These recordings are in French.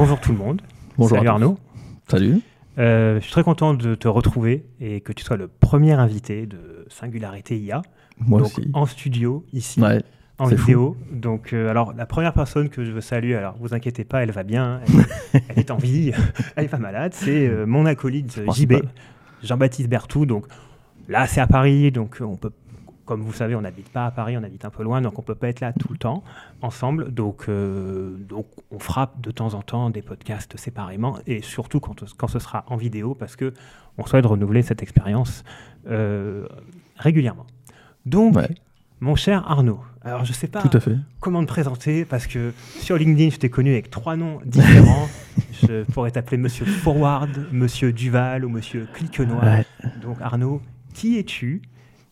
Bonjour tout le monde. Bonjour Salut. Arnaud. Salut. Euh, je suis très content de te retrouver et que tu sois le premier invité de Singularité IA. Moi donc aussi. en studio, ici, Ouais. en vidéo. Donc, euh, alors, la première personne que je veux saluer, alors vous inquiétez pas, elle va bien, elle, elle est en vie, elle est pas malade, c'est euh, mon acolyte JB. Jean-Baptiste Bertou. Donc là, c'est à Paris, donc on peut, comme vous savez, on n'habite pas à Paris, on habite un peu loin, donc on peut pas être là tout le temps ensemble. Donc, euh, donc on fera de temps en temps des podcasts séparément et surtout quand, quand ce sera en vidéo parce que on souhaite renouveler cette expérience euh, régulièrement. Donc, Ouais. mon cher Arnaud, alors je sais pas Tout à fait. comment te présenter parce que sur LinkedIn, je t'ai connu avec trois noms différents. je pourrais t'appeler Monsieur Forward, Monsieur Duval ou Monsieur Cliquenois. Ouais. Donc Arnaud, qui es-tu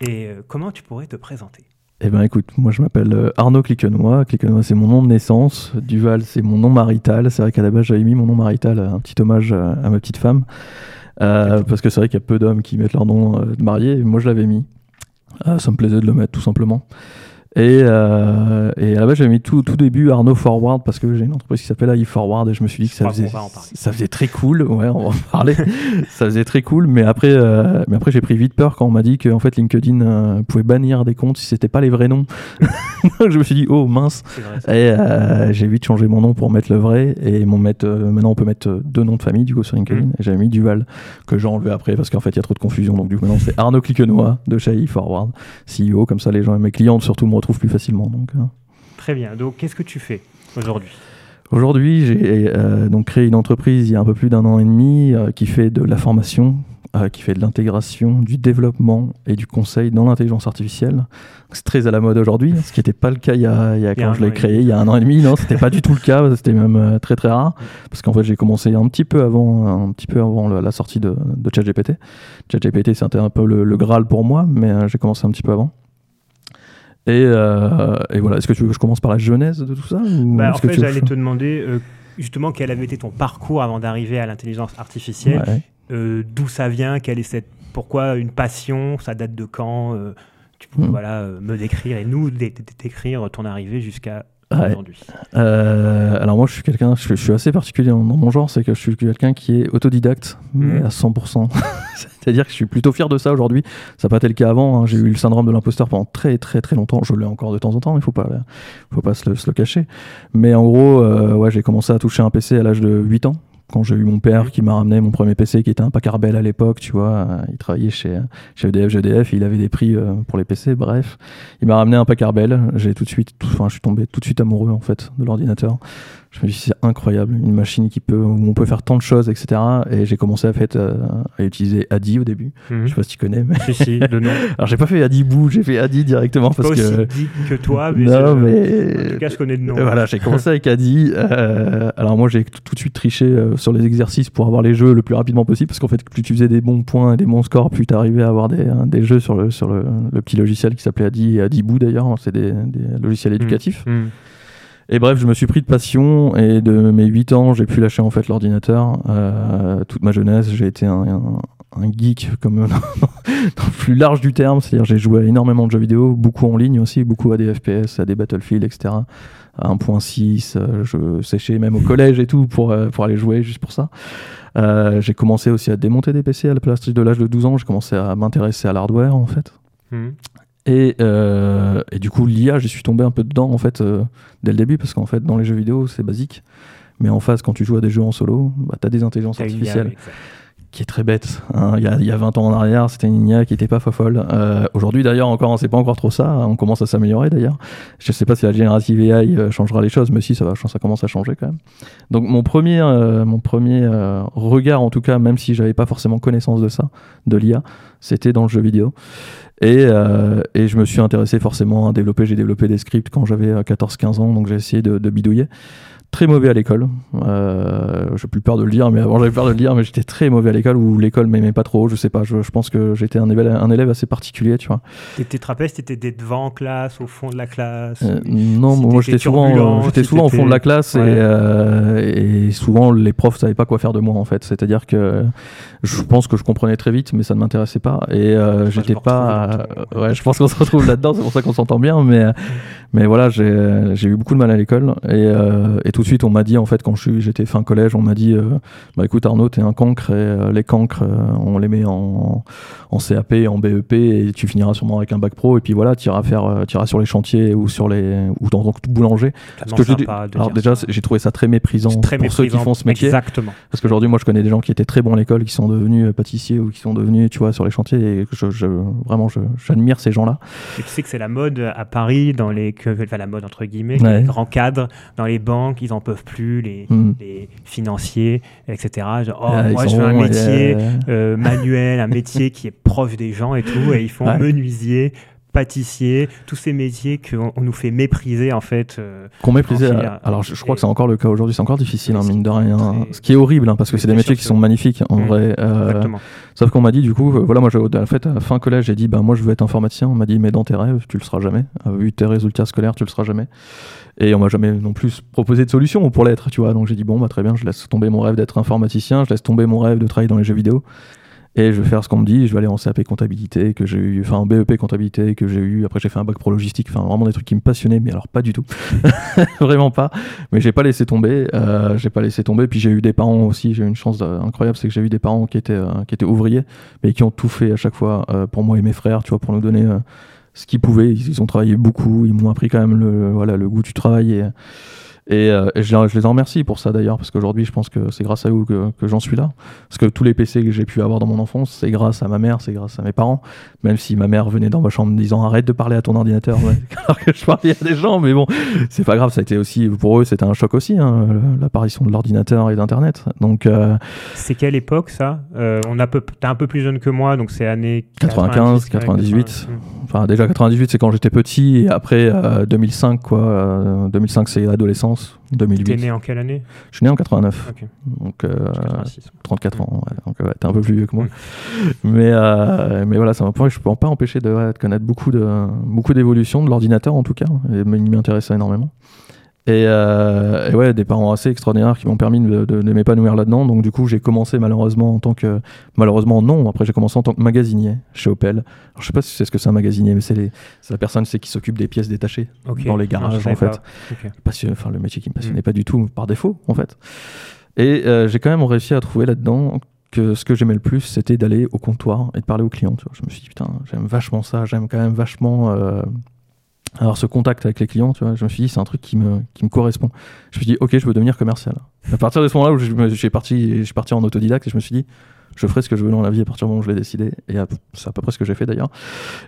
et euh, comment tu pourrais te présenter? Eh ben écoute, moi je m'appelle euh, Arnaud Cliquenois. Cliquenois c'est mon nom de naissance. Duval c'est mon nom marital. C'est vrai qu'à la base j'avais mis mon nom marital, euh, un petit hommage à, à ma petite femme. Euh, parce que c'est vrai qu'il y a peu d'hommes qui mettent leur nom de marié. Moi je l'avais mis. Ça me plaisait de le mettre tout simplement. Et, euh, et à la base j'avais mis tout, tout début Arnaud Forward parce que j'ai une entreprise qui s'appelle AI Forward et je me suis dit que ça faisait, ça faisait très cool. Ouais, on va en parler. ça faisait très cool, mais après, euh, mais après j'ai pris vite peur quand on m'a dit que en fait LinkedIn euh, pouvait bannir des comptes si c'était pas les vrais noms. Je me suis dit oh mince. Vrai. Et euh, j'ai vite changé mon nom pour mettre le vrai et mon mettre maintenant on peut mettre deux noms de famille du coup sur LinkedIn Mm. et j'avais mis Duval que j'ai enlevé après parce qu'en fait il y a trop de confusion donc du coup maintenant c'est Arnaud Cliquenois de chez AI Forward CEO comme ça les gens et mes clients surtout me retrouvent plus facilement donc euh. Très bien. Donc qu'est-ce que tu fais aujourd'hui? Aujourd'hui, j'ai euh, donc créé une entreprise il y a un peu plus d'un an et demi euh, qui fait de la formation, euh, qui fait de l'intégration, du développement et du conseil dans l'intelligence artificielle. C'est très à la mode aujourd'hui, ce qui n'était pas le cas il y a, il y quand je l'ai créé, il y a un an et demi. Non, c'était pas du tout le cas, c'était même très très rare parce qu'en fait j'ai commencé un petit peu avant, un petit peu avant la sortie de, de ChatGPT. ChatGPT c'était un peu le, le graal pour moi, mais j'ai commencé un petit peu avant. Et, euh, et voilà, est-ce que tu veux que je commence par la genèse de tout ça ou Bah, En fait, j'allais te demander euh, justement quel avait été ton parcours avant d'arriver à l'intelligence artificielle. Ouais. Euh, D'où ça vient Quelle est cette pourquoi une passion Ça date de quand Tu peux Hmm. voilà me décrire et nous dé- dé- décrire ton arrivée jusqu'à Ouais. aujourd'hui. Euh, alors moi je suis quelqu'un, je, suis- je suis assez particulier dans, mon genre, c'est que je suis quelqu'un qui est autodidacte, mais Mhm. à 100%. C'est-à-dire que je suis plutôt fier de ça aujourd'hui. Ça n'a pas été le cas avant. hein. J'ai eu le syndrome de l'imposteur pendant très très très longtemps. Je l'ai encore de temps en temps, il faut pas, faut pas se le, se le cacher. Mais en gros, euh, ouais, j'ai commencé à toucher un PC à l'âge de 8 ans. Quand j'ai eu mon père qui m'a ramené mon premier PC qui était un Packard Bell à l'époque, tu vois, euh, il travaillait chez, chez EDF, GDF, il avait des prix euh, pour les PC, bref. Il m'a ramené un Packard Bell, j'ai tout de suite, tout- enfin, je suis tombé tout de suite amoureux en fait de l'ordinateur. Je me suis dit c'est incroyable, une machine qui peut, où on peut faire tant de choses, etc. Et j'ai commencé à, fait, euh, à utiliser Adi au début. Mhm. Je sais pas si tu connais, mais Si, si, de nom. alors j'ai pas fait Adi Boo, j'ai fait Adi directement Pas parce aussi que dit que toi, mais, non mais en tout cas, je connais de nom. Voilà, j'ai commencé avec Adi. euh, alors moi, j'ai tout tout de suite triché euh, sur les exercices pour avoir les jeux le plus rapidement possible, parce qu'en fait, plus tu faisais des bons points et des bons scores, plus tu arrivais à avoir des, des jeux sur le, sur le, le petit logiciel qui s'appelait Adi et Adibou d'ailleurs. hein, C'est des, des logiciels éducatifs. Mhm. Et bref, je me suis pris de passion et de mes 8 ans, j'ai pu lâcher en fait l'ordinateur. Euh, toute ma jeunesse, j'ai été un, geek comme dans, le plus large du terme, c'est-à-dire j'ai joué à énormément de jeux vidéo, beaucoup en ligne aussi, beaucoup à des FPS, à des Battlefield, etc. À 1.6, euh, je séchais même au collège et tout pour, euh, pour aller jouer juste pour ça. J'ai commencé aussi à démonter des PC à la place de l'âge de 12 ans, j'ai commencé à m'intéresser à l'hardware en fait. Mhm. Et, euh, et du coup, l'IA, j'y suis tombé un peu dedans en fait euh, dès le début parce qu'en fait, dans les jeux vidéo, c'est basique. Mais en face, quand tu joues à des jeux en solo, bah, tu as des intelligences artificielles qui est très bête. hein. Il y, a, il y a 20 ans en arrière, c'était une IA qui était pas folle. Euh, Aujourd'hui, d'ailleurs, encore, c'est pas encore trop ça. On commence à s'améliorer d'ailleurs. Je sais pas si la générative AI changera les choses, mais si, ça, va, ça commence à changer quand même. Donc, mon premier, euh, mon premier euh, regard, en tout cas, même si j'avais pas forcément connaissance de ça, de l'IA, c'était dans le jeu vidéo. Et, euh, et je me suis intéressé forcément à développer. J'ai développé des scripts quand j'avais euh, 14-15 ans, donc j'ai essayé de bidouiller. Très mauvais à l'école. Euh, j'ai plus peur de le dire, mais avant j'avais peur de le dire, mais j'étais très mauvais à l'école où l'école m'aimait pas trop. Je sais pas, je, je pense que j'étais un élève, un élève assez particulier, tu vois. T'étais trapèze, t'étais devant en classe, au fond de la classe. Euh, non, si moi j'étais souvent, turbulent, j'étais si souvent au fond de la classe et, euh, et souvent les profs savaient pas quoi faire de moi en fait. C'est-à-dire que je pense que je comprenais très vite, mais ça ne m'intéressait pas et euh, je j'étais pas. ouais, je pense qu'on se retrouve là-dedans, c'est pour ça qu'on s'entend bien, mais mais voilà, j'ai j'ai eu beaucoup de mal à l'école et, et tout tout de suite, on m'a dit, en fait, quand j'étais fin collège, on m'a dit euh, Bah écoute, Arnaud, t'es un cancre et euh, les cancres, euh, on les met en, en CAP, en BEP et tu finiras sûrement avec un bac pro. Et puis voilà, tu iras, faire, iras sur les chantiers ou, sur les, ou dans boulanger. Parce que je, alors déjà, j'ai trouvé ça très méprisant très pour ceux qui font ce métier. Exactement. Parce qu'aujourd'hui, moi, je connais des gens qui étaient très bons à l'école, qui sont devenus pâtissiers ou qui sont devenus, tu vois, sur les chantiers. Et je, je vraiment, j'admire ces gens-là. Et tu sais que c'est la mode à Paris, dans les, enfin, la mode entre guillemets, les grands cadres, dans les banques, ils en peuvent plus, les, hmm. les financiers, etc. oh, moi, je veux un métier euh, manuel, un métier qui est proche des gens et tout, et ils font menuisier, pâtissier, tous ces métiers qu'on nous fait mépriser en fait. Euh, qu'on méprisait. alors je, crois que c'est encore le cas aujourd'hui, c'est encore difficile, hein, mine de rien. Ce qui est horrible, hein, parce que c'est des métiers qui sont magnifiques en mmh. vrai. Euh, sauf qu'on m'a dit du coup, euh, voilà, moi en fait, à fin collège, j'ai dit, bah moi je veux être informaticien. On m'a dit, mais dans tes rêves, tu le seras jamais. Vu tes résultats scolaires, tu le seras jamais. Et on m'a jamais non plus proposé de solution pour l'être, tu vois. Donc j'ai dit, bon, bah très bien, je laisse tomber mon rêve d'être informaticien, je laisse tomber mon rêve de travailler dans les jeux vidéo et je vais faire ce qu'on me dit, je vais aller en CAP comptabilité que j'ai eu, enfin en BEP comptabilité que j'ai eu, après j'ai fait un bac pro logistique, enfin vraiment des trucs qui me passionnaient, mais alors pas du tout, vraiment pas, mais j'ai pas laissé tomber, euh, j'ai pas laissé tomber, puis j'ai eu des parents aussi, j'ai eu une chance incroyable, c'est que j'ai eu des parents qui étaient, euh, qui étaient ouvriers, mais qui ont tout fait à chaque fois euh, pour moi et mes frères, tu vois, pour nous donner ce qu'ils pouvaient, ils, ont travaillé beaucoup, ils m'ont appris quand même le, voilà, le goût du travail et, euh, je, les en remercie pour ça d'ailleurs, parce qu'aujourd'hui, je pense que c'est grâce à eux que, que j'en suis là. Parce que tous les PC que j'ai pu avoir dans mon enfance, c'est grâce à ma mère, c'est grâce à mes parents. Même si ma mère venait dans ma chambre me disant arrête de parler à ton ordinateur, alors que je parlais à des gens, mais bon, c'est pas grave. Ça a été aussi pour eux, c'était un choc aussi, hein, l'apparition de l'ordinateur et d'Internet. Donc, euh, c'est quelle époque ça? Euh, On a peu, t'es un peu plus jeune que moi, donc c'est années 95, 98. Enfin, déjà 98, c'est quand j'étais petit, et après 2005, quoi. 2005, c'est l'adolescence 2008. T'es né en quelle année? Je suis né en 89. Donc, 34 euh, ans. donc, t'es un peu plus vieux que moi. mais, euh, mais voilà, ça je peux pas empêcher de, de, connaître beaucoup de beaucoup d'évolutions de l'ordinateur, en tout cas. Et, il m'intéressait énormément. Euh, et, ouais, des parents assez extraordinaires qui m'ont permis de, m'épanouir là-dedans. Donc du coup, j'ai commencé malheureusement en tant que... Malheureusement non, après j'ai commencé en tant que magasinier chez Opel. Alors, je sais pas si c'est ce que c'est un magasinier, mais c'est la personne qui s'occupe des pièces détachées dans les garages en fait. Enfin, le métier qui me passionnait mm. pas du tout par défaut en fait. Et euh, j'ai quand même réussi à trouver là-dedans que ce que j'aimais le plus, c'était d'aller au comptoir et de parler aux clients. Je me suis dit, putain, j'aime vachement ça, j'aime quand même vachement euh, alors ce contact avec les clients, tu vois, je me suis dit c'est un truc qui me, qui me correspond. Je me suis dit ok, je veux devenir commercial. À partir de ce moment-là où je, suis parti, je parti en autodidacte et je me suis dit je ferai ce que je veux dans la vie à partir du moment où je l'ai décidé. Et c'est à peu près ce que j'ai fait d'ailleurs.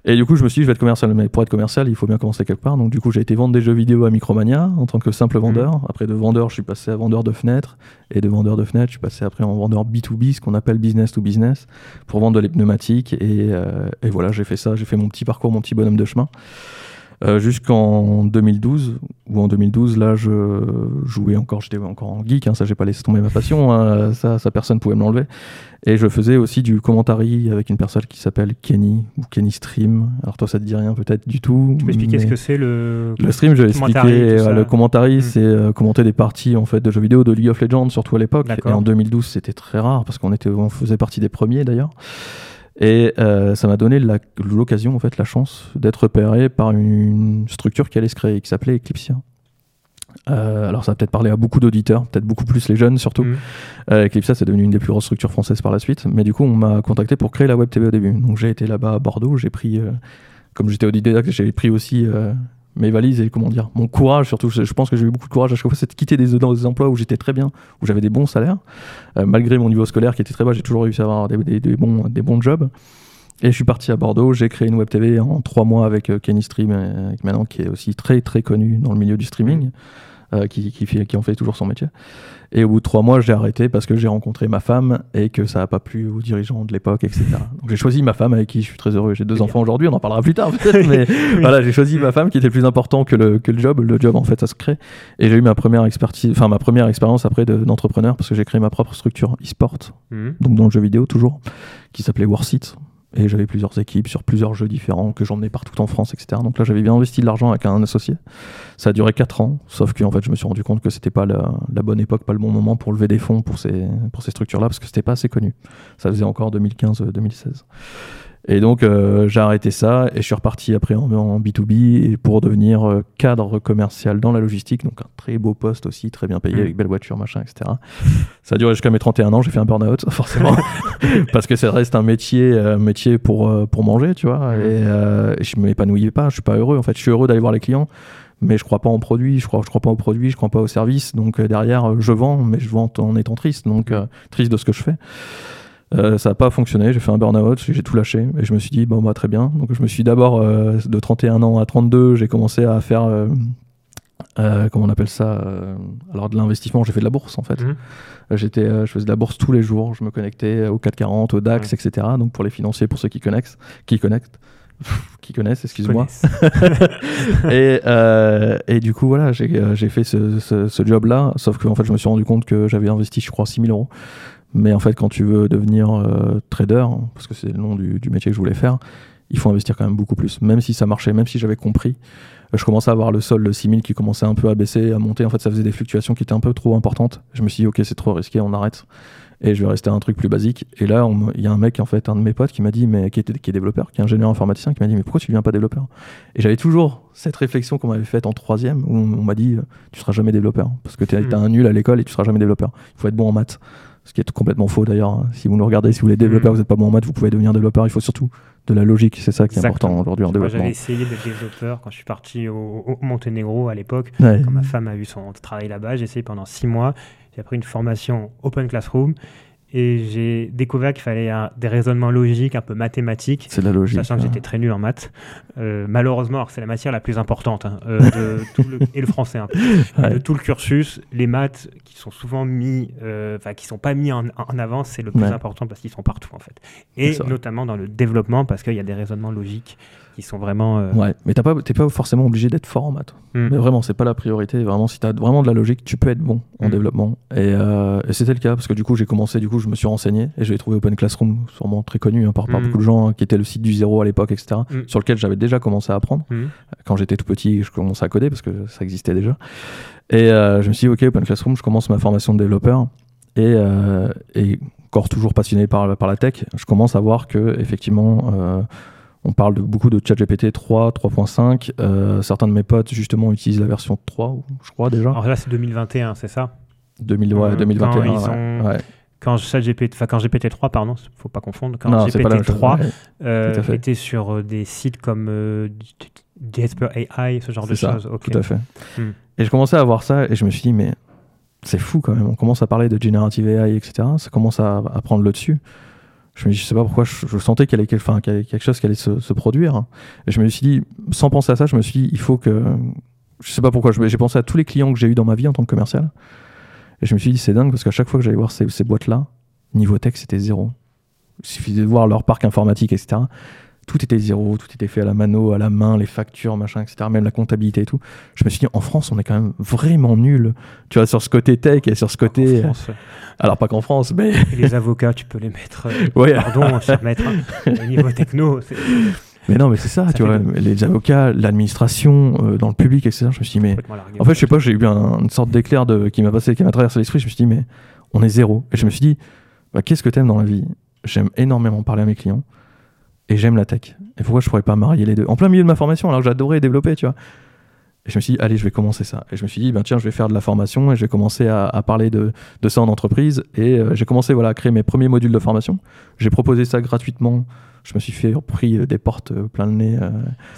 Et du coup, je me suis dit, je vais être commercial. Mais pour être commercial, il faut bien commencer quelque part. Donc, du coup, j'ai été vendre des jeux vidéo à Micromania en tant que simple vendeur. Après, de vendeur, je suis passé à vendeur de fenêtres. Et de vendeur de fenêtres, je suis passé après en vendeur B2B, ce qu'on appelle business to business, pour vendre les pneumatiques. Et, euh, et voilà, j'ai fait ça. J'ai fait mon petit parcours, mon petit bonhomme de chemin. Euh, jusqu'en 2012 ou en 2012 là je jouais encore j'étais encore en geek hein, ça j'ai pas laissé tomber ma passion hein, ça, ça personne pouvait me l'enlever. Et je faisais aussi du commentary avec une personne qui s'appelle Kenny ou Kenny Stream. Alors toi ça te dit rien peut-être du tout tu peux expliquer ce que c'est le le stream je vais expliquer le commentary hmm. c'est euh, commenter des parties en fait de jeux vidéo de League of Legends surtout à l'époque. Et en 2012 c'était très rare parce qu'on était on faisait partie des premiers d'ailleurs et euh, ça m'a donné l'occasion, en fait, la chance d'être repéré par une structure qui allait se créer, qui s'appelait Eclipsia. Euh, alors ça va peut-être parler à beaucoup d'auditeurs, peut-être beaucoup plus les jeunes surtout. Mmh. Euh, Eclipsia c'est devenu une des plus grosses structures françaises par la suite, mais du coup on m'a contacté pour créer la web TV au début. Donc j'ai été là-bas à Bordeaux, j'ai pris, comme j'étais autodidacte, j'ai pris aussi mes valises et comment dire, mon courage surtout. Je, pense que j'ai eu beaucoup de courage à chaque fois, c'est de quitter des, des emplois où j'étais très bien, où j'avais des bons salaires. Euh, malgré mon niveau scolaire qui était très bas, j'ai toujours réussi à avoir des, des, bons, des bons jobs. Et je suis parti à Bordeaux, j'ai créé une web TV en trois mois avec euh, Kenny Stream, euh, maintenant qui est aussi très très connu dans le milieu du streaming. Euh, qui, qui, fait, qui en fait toujours son métier. Et au bout de trois mois, j'ai arrêté parce que j'ai rencontré ma femme et que ça n'a pas plu aux dirigeants de l'époque, etc. Donc j'ai choisi ma femme avec qui je suis très heureux. J'ai deux enfants aujourd'hui, on en parlera plus tard peut-être, mais voilà, j'ai choisi ma femme qui était plus important que le, que le job. Le job, en fait, ça se crée. Et j'ai eu ma première expertise, enfin ma première expérience après d'entrepreneur parce que j'ai créé ma propre structure e-sport, mmh. donc dans le jeu vidéo toujours, qui s'appelait Warseat et j'avais plusieurs équipes sur plusieurs jeux différents que j'emmenais partout en France, etc. Donc là, j'avais bien investi de l'argent avec un associé. Ça a duré 4 ans, sauf que en fait, je me suis rendu compte que c'était pas la, bonne époque, pas le bon moment pour lever des fonds pour ces, pour ces structures-là, parce que c'était pas assez connu. Ça faisait encore 2015-2016. Et donc, euh, j'ai arrêté ça et je suis reparti après en, en B2B et pour devenir euh, cadre commercial dans la logistique. Donc, un très beau poste aussi, très bien payé, Mm. avec belle voiture, machin, etc. Ça a duré jusqu'à mes 31 ans. J'ai fait un burn-out, forcément, parce que ça reste un métier, euh, métier pour, euh, pour manger, tu vois. Mm. Et, je m'épanouis pas, je suis pas heureux. En fait, je suis heureux d'aller voir les clients. Mais je crois pas en produit, je crois, je crois pas au produit, je crois pas au service. Donc derrière, je vends, mais je vends en étant triste, donc euh, triste de ce que je fais. Euh, ça n'a pas fonctionné, j'ai fait un burn-out, j'ai tout lâché et je me suis dit, bon, bah, très bien. Donc je me suis d'abord, euh, de 31 ans à 32, j'ai commencé à faire, euh, euh, comment on appelle ça euh, Alors de l'investissement, j'ai fait de la bourse en fait. Euh, J'étais, je faisais de la bourse tous les jours, je me connectais au 440, au DAX, etc. Donc pour les financiers, pour ceux qui connaissent, qui connectent, qui connaissent, excuse-moi. Et, euh, et du coup, voilà, j'ai j'ai fait ce, ce- ce job-là, sauf que en fait, je me suis rendu compte que j'avais investi, je crois, 6000 euros. Mais en fait, quand tu veux devenir euh, trader, parce que c'est le nom du, du métier que je voulais faire, il faut investir quand même beaucoup plus. Même si ça marchait, même si j'avais compris, euh, je commençais à avoir le sol de 6000 qui commençait un peu à baisser, à monter. En fait, ça faisait des fluctuations qui étaient un peu trop importantes. Je me suis dit, ok, c'est trop risqué, on arrête. Et je vais rester à un truc plus basique. Et là, il y a un mec, en fait, un de mes potes qui m'a dit, mais qui, était, qui est développeur, qui est ingénieur informaticien, qui m'a dit, mais pourquoi tu deviens pas développeur? Et j'avais toujours cette réflexion qu'on m'avait faite en troisième, où on, on m'a dit, euh, tu seras jamais développeur, parce que tu Hmm. un nul à l'école et tu seras jamais développeur. Il faut être bon en maths. Ce qui est complètement faux d'ailleurs. hein. Si vous nous regardez, si vous êtes développeur, Hmm. vous n'êtes pas bon en maths, vous pouvez devenir développeur. Il faut surtout de la logique. C'est ça qui est Exactement. important aujourd'hui en développement. j'avais essayé d'être développeur quand je suis parti au, au Monténégro à l'époque. Ouais. Quand ma femme a eu son travail là-bas, j'ai essayé pendant six mois. J'ai appris une formation Open Classroom et j'ai découvert qu'il fallait un- des raisonnements logiques, un peu mathématiques. C'est de la logique. Sachant que hein. j'étais très nul en maths. Euh, malheureusement, c'est la matière la plus importante, hein, euh, de tout le- et le français Ouais. De tout le cursus, les maths qui sont souvent mis, euh, enfin qui sont pas mis en, en avant, c'est le plus Ouais. important parce qu'ils sont partout en fait. Et notamment dans le développement parce qu'il y a des raisonnements logiques qui sont vraiment. Ouais, mais t'as pas, t'es pas forcément obligé d'être fort en maths. hmm. Mais vraiment, c'est pas la priorité. Vraiment, si t'as vraiment de la logique, tu peux être bon en Mm. développement. Et, et c'était le cas parce que du coup, j'ai commencé, du coup, je me suis renseigné et j'ai trouvé Open Classroom, sûrement très connu hein, par, par Mm. beaucoup de gens, hein, qui était le site du zéro à l'époque, etc. Mm. Sur lequel j'avais déjà commencé à apprendre. Hmm. Quand j'étais tout petit, je commençais à coder parce que ça existait déjà. Et euh, je me suis dit, ok, Open Classroom, je commence ma formation de développeur. Et, euh, et encore toujours passionné par, par la tech, je commence à voir que effectivement, euh, on parle de beaucoup de ChatGPT 3, 3.5. Euh, certains de mes potes justement utilisent la version 3, je crois déjà. Alors là, c'est 2021, c'est ça? 2000, ouais, euh, 2021. quand ils ouais, ont- ouais. Quand ChatGPT, enfin quand GPT-3, pardon, faut pas confondre. Quand Non, c'est pas la même chose, GPT-3 ouais. euh, était sur euh, des sites comme euh, Jasper AI, ce genre de choses. Ok. Tout à fait. Hmm. Et je commençais à voir ça et je me suis dit, mais c'est fou quand même. On commence à parler de generative AI, etc. Ça commence à, à prendre le dessus. Je me dis, je sais pas pourquoi, je, je sentais qu'il y, avait y quelque chose qui allait se, se produire. Et je me suis dit, sans penser à ça, je me suis dit, il faut que. Je sais pas pourquoi, j'ai pensé à tous les clients que j'ai eu dans ma vie en tant que commercial. Et je me suis dit, c'est dingue parce qu'à chaque fois que j'allais voir ces, ces boîtes-là, niveau tech, c'était zéro. Il suffisait de voir leur parc informatique, etc. Tout était zéro, tout était fait à la mano, à la main, les factures, machin, etc. Même la comptabilité et tout. Je me suis dit, en France, on est quand même vraiment nul. Tu vois, sur ce côté tech et sur ce côté. Alors, pas qu'en France, mais. et les avocats, tu peux les mettre. euh, Ouais. Pardon, cher maître. hein, Au niveau techno, c'est Mais non, mais c'est ça, Ça tu vois. de- Les avocats, l'administration, euh, dans le public, etc. Je me suis dit, mais. En fait, je sais pas, j'ai eu un- une sorte d'éclair de, qui m'a passé, qui m'a traversé l'esprit. Je me suis dit, mais on est zéro. Et je me suis dit, bah, qu'est-ce que t'aimes dans la vie? J'aime énormément parler à mes clients et j'aime la tech. Et pourquoi je pourrais pas marier les deux? En plein milieu de ma formation, alors que j'adorais développer, tu vois. Et je me suis dit, allez, je vais commencer ça. Et je me suis dit, ben tiens, je vais faire de la formation et je vais commencer à, à parler de, de ça en entreprise. Et euh, j'ai commencé voilà, à créer mes premiers modules de formation. J'ai proposé ça gratuitement. Je me suis fait pris euh, des portes euh, plein le nez. euh,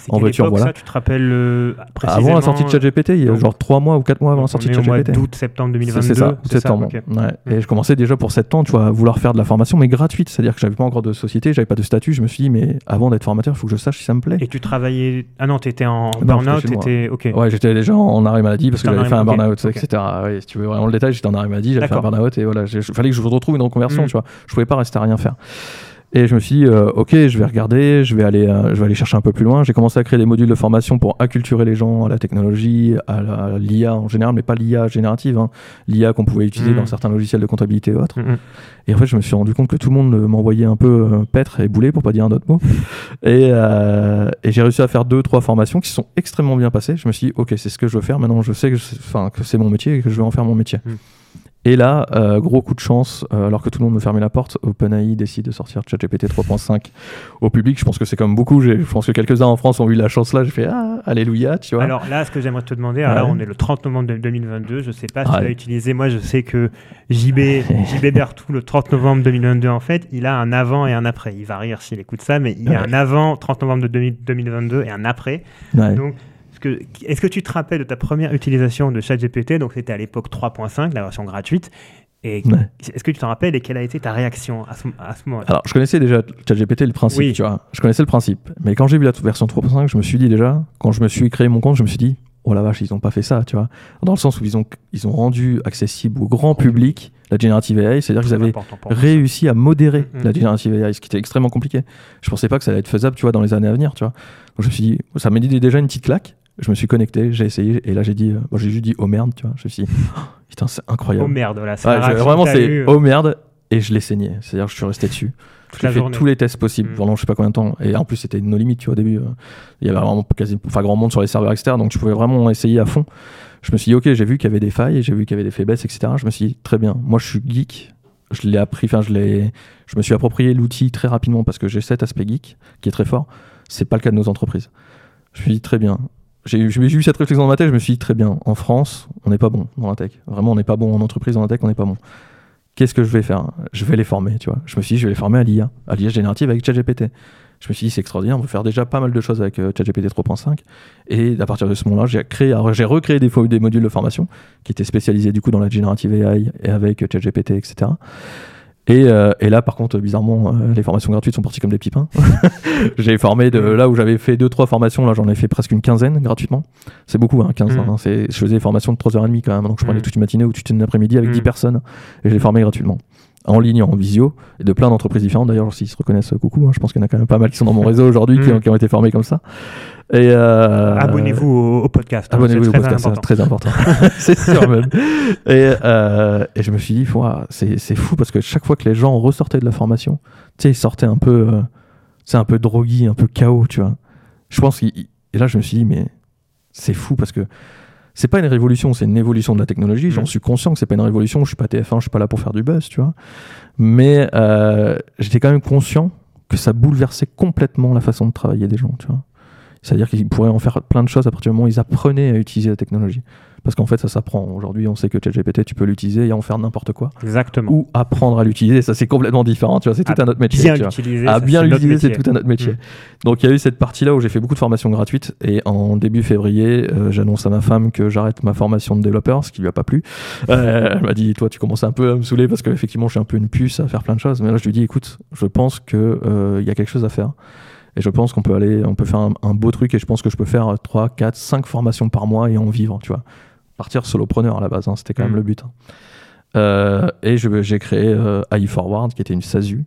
en voiture, voilà. ça, tu te rappelles euh, précisément avant la sortie de ChatGPT, il y a genre 3 mois ou 4 mois avant la sortie de ChatGPT. d'août, septembre 2022. C'est ça, septembre. Ouais. Mm. Et je commençais déjà pour 7 ans, tu vois, à vouloir faire de la formation, mais gratuite. C'est-à-dire que j'avais pas encore de société, j'avais pas de statut. Je me suis dit, mais avant d'être formateur, il faut que je sache si ça me plaît. Et tu travaillais. Ah non, t'étais en Non, burn-out. Ok. Ouais, j'étais déjà en arrêt maladie parce que en j'avais fait un burn-out, etc. Ouais, si tu veux vraiment le détail, j'étais en arrêt maladie, j'avais fait un burn-out et voilà, il fallait que je retrouve une reconversion, Mm. tu vois. Je pouvais pas rester à rien faire. Et je me suis dit, euh, ok, je vais regarder, je vais aller, euh, je vais aller chercher un peu plus loin. J'ai commencé à créer des modules de formation pour acculturer les gens à la technologie, à l'IA en général, mais pas l'IA générative, hein. l'IA qu'on pouvait utiliser Mm. dans certains logiciels de comptabilité et autres. Mm, mm. Et en fait, je me suis rendu compte que tout le monde m'envoyait un peu euh, paître et bouler, pour pas dire un autre mot. Et, euh, et j'ai réussi à faire deux, trois formations qui sont extrêmement bien passées. Je me suis dit, ok, c'est ce que je veux faire. Maintenant, je sais que, c'est mon métier et que je vais en faire mon métier. Mm. Et là, euh, gros coup de chance, euh, alors que tout le monde me fermait la porte, OpenAI décide de sortir ChatGPT 3.5 au public. Je pense que c'est comme beaucoup. Je pense que quelques-uns en France ont eu la chance là. J'ai fait ah, alléluia, tu vois. Alors là, ce que j'aimerais te demander, alors là, on est le 30 novembre de- 2022. Je sais pas si tu Ouais. l'as utilisé. Moi, je sais que JB, JB Bertou, le 30 novembre 2022, en fait, il a un avant et un après. Il va rire s'il écoute ça, mais il y a Ouais. un avant 30 novembre de 2000 2022 et un après. Donc, que, est-ce que tu te rappelles de ta première utilisation de ChatGPT? Donc, c'était à l'époque 3.5, la version gratuite. Et Ouais. est-ce que tu t'en rappelles et quelle a été ta réaction à ce, moment-là? Alors, je connaissais déjà ChatGPT, le principe, Oui. tu vois. Je connaissais le principe. Mais quand j'ai vu la version 3.5, je me suis dit déjà, quand je me suis créé mon compte, je me suis dit, oh la vache, ils ont pas fait ça, tu vois. Dans le sens où ils ont, ils ont rendu accessible au grand public la generative AI, c'est-à-dire qu'ils avaient réussi à modérer Mhm. la generative AI, ce qui était extrêmement compliqué. Je pensais pas que ça allait être faisable, tu vois, dans les années à venir, tu vois. Donc je me suis dit, ça m'a dit déjà une petite claque. Je me suis connecté, j'ai essayé, et là j'ai dit, euh, bon, j'ai juste dit oh merde, tu vois. Je me suis dit, oh, putain, c'est incroyable. Oh merde, là. c'est Ouais, je- vraiment, c'est oh merde, et je l'ai saigné. C'est-à-dire je suis resté dessus. J'ai fait journée. tous les tests possibles Mm. pendant je sais pas combien de temps. Et en plus, c'était nos limites, tu vois, au début. euh, Il y avait vraiment quasi pas grand monde sur les serveurs externes, donc tu pouvais vraiment essayer à fond. Je me suis dit, ok, j'ai vu qu'il y avait des failles, j'ai vu qu'il y avait des faiblesses, etc. Je me suis dit, très bien, moi je suis geek. Je l'ai appris, enfin, je l'ai. Je me suis approprié l'outil très rapidement parce que j'ai cet aspect geek qui est très fort. C'est pas le cas de nos entreprises. Je me suis dit, très bien. J'ai eu, cette réflexion dans ma tête, je me suis dit, très bien, en France, on n'est pas bon dans la tech. Vraiment, on n'est pas bon en entreprise, dans la tech, on n'est pas bon qu'est-ce que je vais faire? Je vais les former, tu vois. Je me suis dit, je vais les former à l'IA, à l'IA générative avec ChatGPT. Je me suis dit, c'est extraordinaire, on peut faire déjà pas mal de choses avec euh, ChatGPT 3.5. Et à partir de ce moment-là, j'ai j'ai recréé des, des modules de formation qui étaient spécialisés du coup dans la générative AI et avec euh, ChatGPT, etc. Et, euh, et là, par contre, bizarrement, euh, les formations gratuites sont parties comme des pipins. j'ai formé de là où j'avais fait 2-3 formations, là j'en ai fait presque une quinzaine gratuitement. C'est beaucoup, hein, 15. Mm. hein, c'est, je faisais des formations de 3h30 quand même, donc je prenais Mm. toute une matinée ou toute une après-midi avec Mm. 10 personnes et je les formais gratuitement. En ligne, en visio, et de plein d'entreprises différentes. D'ailleurs, s'ils se reconnaissent, euh, coucou. hein, je pense qu'il y en a quand même pas mal qui sont dans mon réseau aujourd'hui qui, Mm. qui ont été formés comme ça. Et euh, Abonnez-vous au, au podcast. hein, Abonnez-vous c'est au très podcast, c'est important. très important. c'est sûr même. Et, euh, et je me suis dit, c'est c'est fou parce que chaque fois que les gens ressortaient de la formation, tu sais, ils sortaient un peu, euh, c'est un peu drogués, un peu chaos, tu vois. Je pense qu'ils- et là je me suis dit, mais c'est fou parce que c'est pas une révolution, c'est une évolution de la technologie. J'en Mhm. suis conscient que c'est pas une révolution. Je suis pas TF1, je suis pas là pour faire du buzz, tu vois. Mais j'étais quand même conscient que ça bouleversait complètement la façon de travailler des gens, tu vois. C'est-à-dire qu'ils pourraient en faire plein de choses à partir du moment où ils apprenaient à utiliser la technologie. Parce qu'en fait, ça s'apprend. Aujourd'hui, on sait que ChatGPT, tu peux l'utiliser et en faire n'importe quoi. Exactement. Ou apprendre à l'utiliser, ça c'est complètement différent. Tu vois, c'est tout un autre métier. Bien l'utiliser. À bien l'utiliser, c'est tout un autre métier. Mm. Donc il y a eu cette partie-là où j'ai fait beaucoup de formations gratuites et en début février, euh, j'annonce à ma femme que j'arrête ma formation de développeur, ce qui lui a pas plu. Euh, elle m'a dit, toi tu commences un peu à me saouler parce qu'effectivement je suis un peu une puce à faire plein de choses. Mais là je lui dis, écoute, je pense que euh, y a quelque chose à faire. Et je pense qu'on peut aller, on peut faire un, un beau truc et je pense que je peux faire 3, 4, 5 formations par mois et en vivre, tu vois. Partir solopreneur à la base, hein, c'était quand même Mm. le but. hein. Euh, et je- j'ai créé euh, AI Forward, qui était une SASU.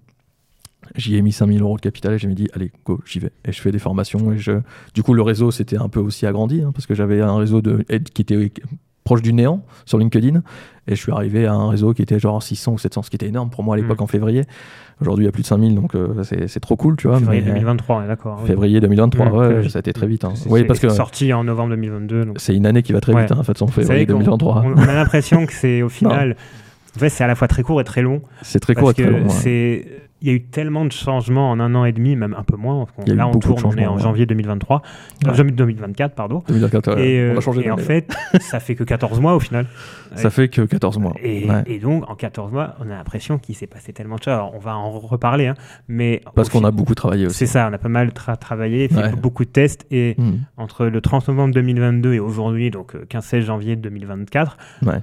J'y ai mis 5000 euros de capital et j'ai dit, allez, go, j'y vais. Et je fais des formations. Et je... Du coup, le réseau s'était un peu aussi agrandi, hein, parce que j'avais un réseau de... qui était proche du néant sur LinkedIn. Et je suis arrivé à un réseau qui était genre 600 ou 700, ce qui était énorme pour moi à l'époque Mm. en février. Aujourd'hui, il y a plus de 5000, donc euh, c'est trop cool, tu vois. Février mais- 2023, on est d'accord. oui. Février 2023, Mm, ouais, ça a été très vite. hein. C'est- Oui, parce que sorti en novembre 2022. donc c'est une année qui va très Ouais. vite, hein, en fait, savez février qu'on- 2023. On, on a l'impression que c'est au final. En fait, c'est à la fois très court et très long. C'est très court et très long. c'est. Il y a eu tellement de changements en un an et demi, même un peu moins. là, on tourne, on est en janvier 2023, euh, Ouais. janvier 2024, pardon. 2024, ouais, et euh, on a changé et en fait, ça fait que 14 mois au final. Ça fait que 14 mois. Et, Ouais. et donc, en 14 mois, on a l'impression qu'il s'est passé tellement de choses. Alors, on va en reparler, hein, mais. Parce qu'on a beaucoup travaillé aussi. C'est ça, on a pas mal tra- travaillé, fait Ouais. beaucoup de tests. Et Hmm. entre le 30 novembre 2022 et aujourd'hui, donc euh, 15-16 janvier 2024, Ouais.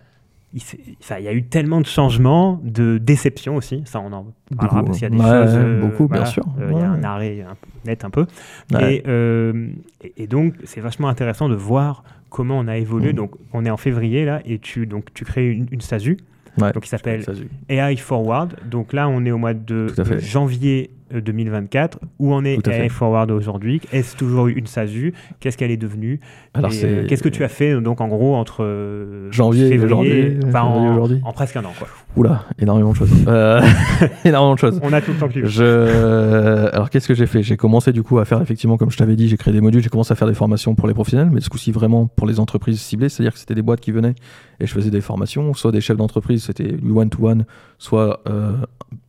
Il, y a eu tellement de changements, de déceptions aussi. Ça, on en parlera Beaucoup. parce qu'il y a des Ouais, choses. euh, beaucoup, bien sûr. euh, Il y a un arrêt un peu- net un peu. Ouais. Et, euh, et, et donc, c'est vachement intéressant de voir comment on a évolué. Mm. Donc, on est en février là, et tu, donc, tu crées une, une SASU, donc qui s'appelle AI Forward. Donc là, on est au mois de janvier 2024. Où en est AI. Forward aujourd'hui? Est-ce toujours une SASU? Qu'est-ce qu'elle est devenue? Euh, Qu'est-ce que tu as fait donc en gros entre euh, Janvier et enfin, février en, aujourd'hui. en presque un an quoi. Oula, énormément de choses. Euh, énormément de choses. On a tout le temps que. Je... Alors, qu'est-ce que j'ai fait? J'ai commencé du coup à faire, effectivement, comme je t'avais dit, j'ai créé des modules, j'ai commencé à faire des formations pour les professionnels, mais ce coup-ci vraiment pour les entreprises ciblées, c'est-à-dire que c'était des boîtes qui venaient et je faisais des formations, soit des chefs d'entreprise, c'était du one-to-one, soit euh,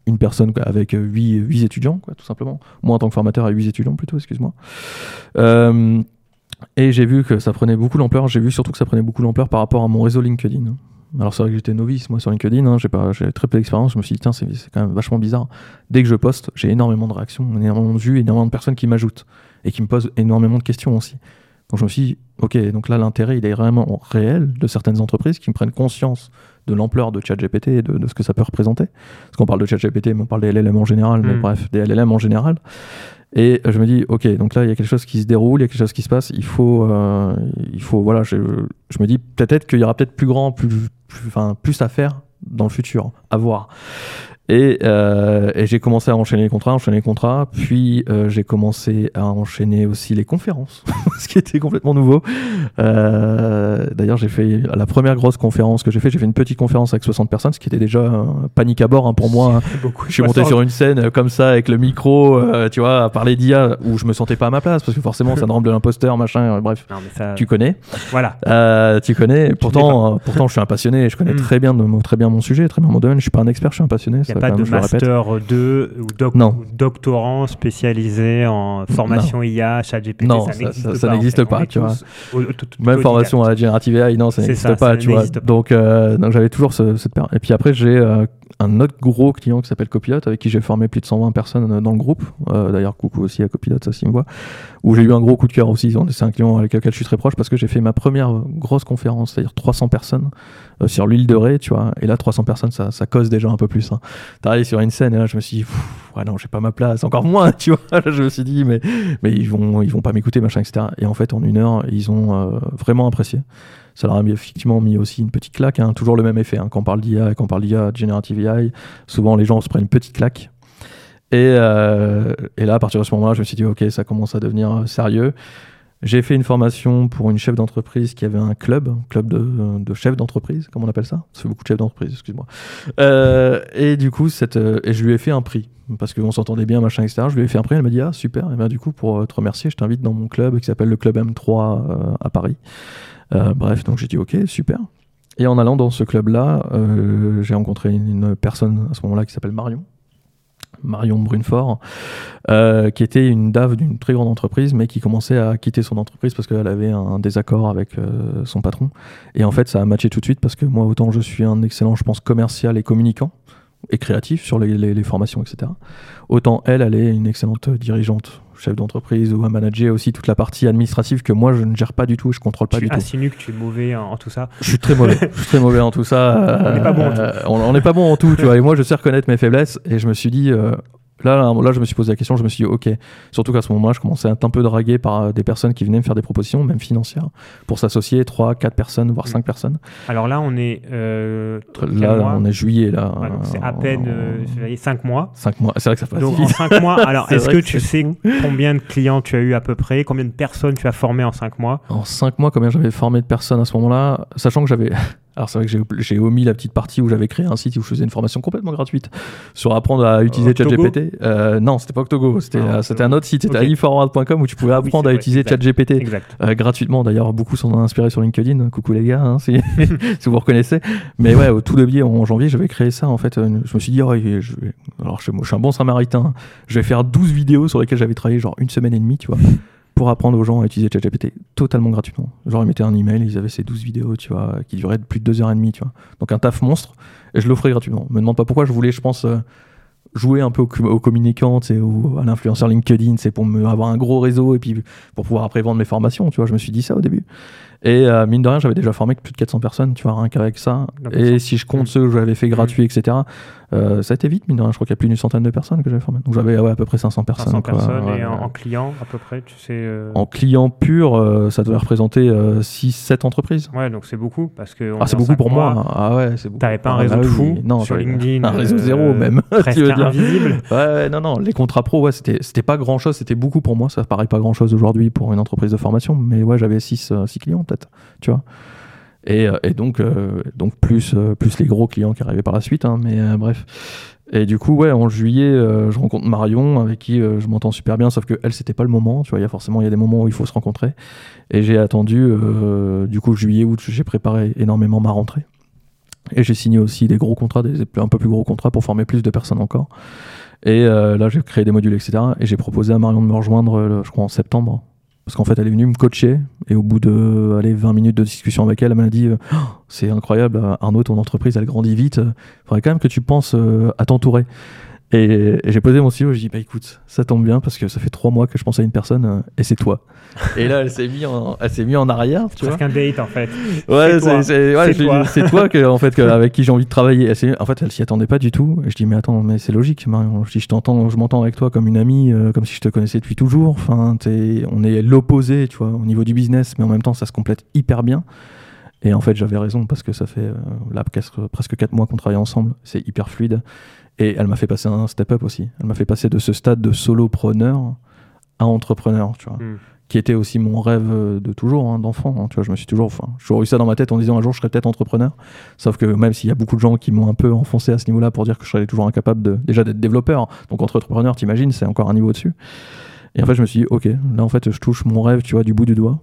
une personne quoi, avec 8, 8 étudiants, quoi, tout simplement. Moi, en tant que formateur, à 8 étudiants plutôt, excuse-moi. Euh, et j'ai vu que ça prenait beaucoup d'ampleur. J'ai vu surtout que ça prenait beaucoup d'ampleur par rapport à mon réseau LinkedIn. Alors c'est vrai que j'étais novice moi sur LinkedIn, hein, j'ai très peu d'expérience. Je me suis dit tiens c'est quand même vachement bizarre. Dès que je poste, j'ai énormément de réactions, énormément de vues, énormément de personnes qui m'ajoutent et qui me posent énormément de questions aussi. Donc je me suis dit ok donc là l'intérêt il est vraiment réel de certaines entreprises qui me prennent conscience de l'ampleur de ChatGPT et de, de ce que ça peut représenter. Parce qu'on parle de ChatGPT, mais on parle des LLM en général, mais Mm. bref des LLM en général. Et je me dis, ok, donc là, il y a quelque chose qui se déroule, il y a quelque chose qui se passe. Il faut, euh, il faut, voilà, je, je me dis peut-être qu'il y aura peut-être plus grand, plus, plus, enfin, plus à faire dans le futur, à voir. Et, euh, et j'ai commencé à enchaîner les contrats, enchaîner les contrats, puis euh, j'ai commencé à enchaîner aussi les conférences, ce qui était complètement nouveau. Euh, D'ailleurs, j'ai fait la première grosse conférence que j'ai fait, j'ai fait une petite conférence avec 60 personnes, ce qui était déjà euh, panique à bord hein, pour moi. Beaucoup. Je suis monté sur une scène comme ça avec le micro, euh, tu vois, à parler d'IA où je me sentais pas à ma place parce que forcément ça de l'imposteur, machin, euh, bref, Non, mais ça, tu connais. voilà. Euh, tu connais. Pourtant, pourtant, je suis un passionné. Je connais Mm. très bien, de mon- très bien mon sujet, très bien mon domaine. Je suis pas un expert, je suis un passionné. N'y a pas de master 2 ou, doc- Non. ou doctorant spécialisé en formation IA, ChatGPT. Non, ça n'existe pas. tu vois. Même formation à la Generative AI, non, ça n'existe pas, tu vois. Donc, euh, donc j'avais toujours ce- cette paire. Et puis après, j'ai euh, un autre gros client qui s'appelle Copilot, avec qui j'ai formé plus de 120 personnes euh, dans le groupe. Euh, D'ailleurs, coucou aussi à Copilot, ça s'il me voit. Où j'ai eu un gros coup de cœur aussi. C'est un client avec lequel je suis très proche parce que j'ai fait ma première grosse conférence, c'est-à-dire 300 personnes euh, sur l'île de Ré, tu vois. Et là, 300 personnes, ça, ça cause déjà un peu plus. Hein. T'arrives sur une scène et là, je me suis dit, ouais, non, j'ai pas ma place, encore moins, tu vois. Je me suis dit, mais, mais ils vont, ils vont pas m'écouter, machin, etc. Et en fait, en une heure, ils ont euh, vraiment apprécié. Ça leur a effectivement mis aussi une petite claque, hein. toujours le même effet. hein. Quand on parle d'IA quand on parle d'IA, de Generative AI, souvent les gens se prennent une petite claque. Et, euh, et là, à partir de ce moment-là, je me suis dit, ok, ça commence à devenir euh, sérieux. J'ai fait une formation pour une chef d'entreprise qui avait un club, un club de, de chefs d'entreprise, comme on appelle ça? Fait beaucoup de chefs d'entreprise, excuse-moi. Euh, et du coup, cette, et je lui ai fait un prix parce qu'on s'entendait bien, machin, etc. Je lui ai fait un prix. Elle m'a dit ah super. Et bien du coup, pour te remercier, je t'invite dans mon club qui s'appelle le club M3 euh, à Paris. Bref, donc j'ai dit ok, super. Et en allant dans ce club-là, j'ai rencontré une personne à ce moment-là qui s'appelle Marion. Marion Brunefort, euh, qui était une DAF d'une très grande entreprise, mais qui commençait à quitter son entreprise parce qu'elle avait un désaccord avec euh, son patron. Et en fait, ça a matché tout de suite parce que moi, autant je suis un excellent, je pense, commercial et communicant et créatif sur les, les- les formations, etc. Autant elle, elle est une excellente dirigeante, chef d'entreprise ou à manager aussi toute la partie administrative que moi, je ne gère pas du tout je contrôle pas Tu du tout. insinues que tu es mauvais en, en tout ça. Je suis très mauvais. je suis très mauvais en tout ça. On n'est pas bon en tout. Euh, on on n'est pas bon en tout, tu vois. Et moi, je sais reconnaître mes faiblesses. Et je me suis dit, euh, là, là, là, je me suis posé la question. Je me suis dit, ok. Surtout qu'à ce moment-là, je commençais à être un peu dragué par euh, des personnes qui venaient me faire des propositions, même financières, pour s'associer, 3, 4 personnes, voire Mm. 5 personnes. Alors là, on est. Euh, Là, mois? on est juillet, là. Ouais, C'est à peine euh, 5 mois. 5 mois. C'est vrai que ça passe Donc en vite. 5 mois, alors est-ce que que tu sais combien de clients tu as eu à peu près? Combien de personnes tu as formées en 5 mois? En 5 mois, combien j'avais formé de personnes à ce moment-là, sachant que j'avais. Alors, c'est vrai que j'ai- omis la petite partie où j'avais créé un site où je faisais une formation complètement gratuite sur apprendre à utiliser Octogo ChatGPT. Euh, non, c'était pas Octogo, c'était Ah, euh, un autre site, c'était ok. iforward.com où tu pouvais oui, apprendre à utiliser. ChatGPT. Euh, gratuitement d'ailleurs, beaucoup s'en ont inspiré sur LinkedIn. Coucou les gars, hein, si, si vous reconnaissez. Mais ouais, au tout début, en janvier, j'avais créé ça en fait. Euh, Je me suis dit, oh, je vais- alors je suis un bon samaritain, je vais faire 12 vidéos sur lesquelles j'avais travaillé genre une semaine et demie, tu vois, pour apprendre aux gens à utiliser ChatGPT totalement gratuitement. Genre, ils mettaient un email, ils avaient ces 12 vidéos, tu vois, qui duraient plus de 2 heures et demie, tu vois. Donc un taf monstre, et je l'offrais gratuitement. Me demande pas pourquoi, je voulais, je pense. euh, jouer un peu au, au communicant, tu sais, ou à l'influenceur LinkedIn, c'est pour me avoir un gros réseau et puis pour pouvoir après vendre mes formations, tu vois, je me suis dit ça au début. Et euh, mine de rien, j'avais déjà formé plus de 400 personnes, tu vois, rien qu'avec ça. Et 400. si je compte Mm. ceux que j'avais fait gratuits, etc., euh, ça a été vite, mine de rien. Je crois qu'il y a plus d'une centaine de personnes que j'avais formées. Donc j'avais ouais, à peu près 500 personnes. 500 quoi. personnes Ouais, et en, en clients à peu près, tu sais. euh, En client pur, ça devait représenter 6-7 entreprises. Ouais, donc c'est beaucoup parce que. Ah, c'est beaucoup pour mois, moi. Ah ouais, c'est beaucoup. T'avais pas un Ah, réseau bah de oui. fou non, sur LinkedIn Un réseau zéro même. Presque tu veux dire. invisible. Ouais, non, non, les contrats pro, ouais, c'était, pas grand chose, c'était beaucoup pour moi. Ça paraît pas grand chose aujourd'hui pour une entreprise de formation, mais ouais, j'avais 6 six clients tu vois. Et, euh, donc, euh, donc plus, euh, plus les gros clients qui arrivaient par la suite, hein, mais bref. Et du coup, ouais, en juillet, je rencontre Marion, avec qui je m'entends super bien, sauf que elle, c'était pas le moment. Tu vois, il y a forcément, il y a des moments où il faut se rencontrer. Et j'ai attendu, du coup, juillet, août, j'ai préparé énormément ma rentrée. Et j'ai signé aussi des gros contrats, des un peu plus gros contrats pour former plus de personnes encore. Et là, j'ai créé des modules, etc. Et j'ai proposé à Marion de me rejoindre, je crois, en septembre. Parce qu'en fait, elle est venue me coacher. Et au bout de allez, 20 minutes de discussion avec elle, elle m'a dit oh, C'est incroyable, Arnaud, ton entreprise, elle grandit vite. Il faudrait quand même que tu penses à t'entourer. Et, j'ai posé mon stylo, je dis bah écoute, ça tombe bien parce que ça fait trois mois que je pense à une personne euh, et c'est toi. et là, elle s'est mise en, elle s'est mis en arrière. C'est presque un date en fait. Ouais, c'est ouais, toi, c'est toi que, en fait, que, avec qui j'ai envie de travailler. en fait, elle s'y attendait pas du tout. Et je dis mais attends, mais c'est logique, Marion. Je dis je t'entends, je m'entends avec toi comme une amie, euh, comme si je te connaissais depuis toujours. Enfin, es, on est l'opposé, tu vois, au niveau du business, mais en même temps, ça se complète hyper bien. Et en fait, j'avais raison parce que ça fait euh, là presque, presque 4 mois qu'on travaille ensemble. C'est hyper fluide. Et elle m'a fait passer un step-up aussi. Elle m'a fait passer de ce stade de solopreneur à entrepreneur, tu vois. Hmm. Qui était aussi mon rêve de toujours, hein, d'enfant. Hein, tu vois, je me suis toujours, enfin, toujours eu ça dans ma tête en disant un jour je serai peut-être entrepreneur. Sauf que même s'il y a beaucoup de gens qui m'ont un peu enfoncé à ce niveau-là pour dire que je serais toujours incapable de, déjà d'être développeur. Donc entrepreneur, t'imagines, c'est encore un niveau au-dessus. Et en fait, je me suis dit, ok, là en fait, je touche mon rêve, tu vois, du bout du doigt.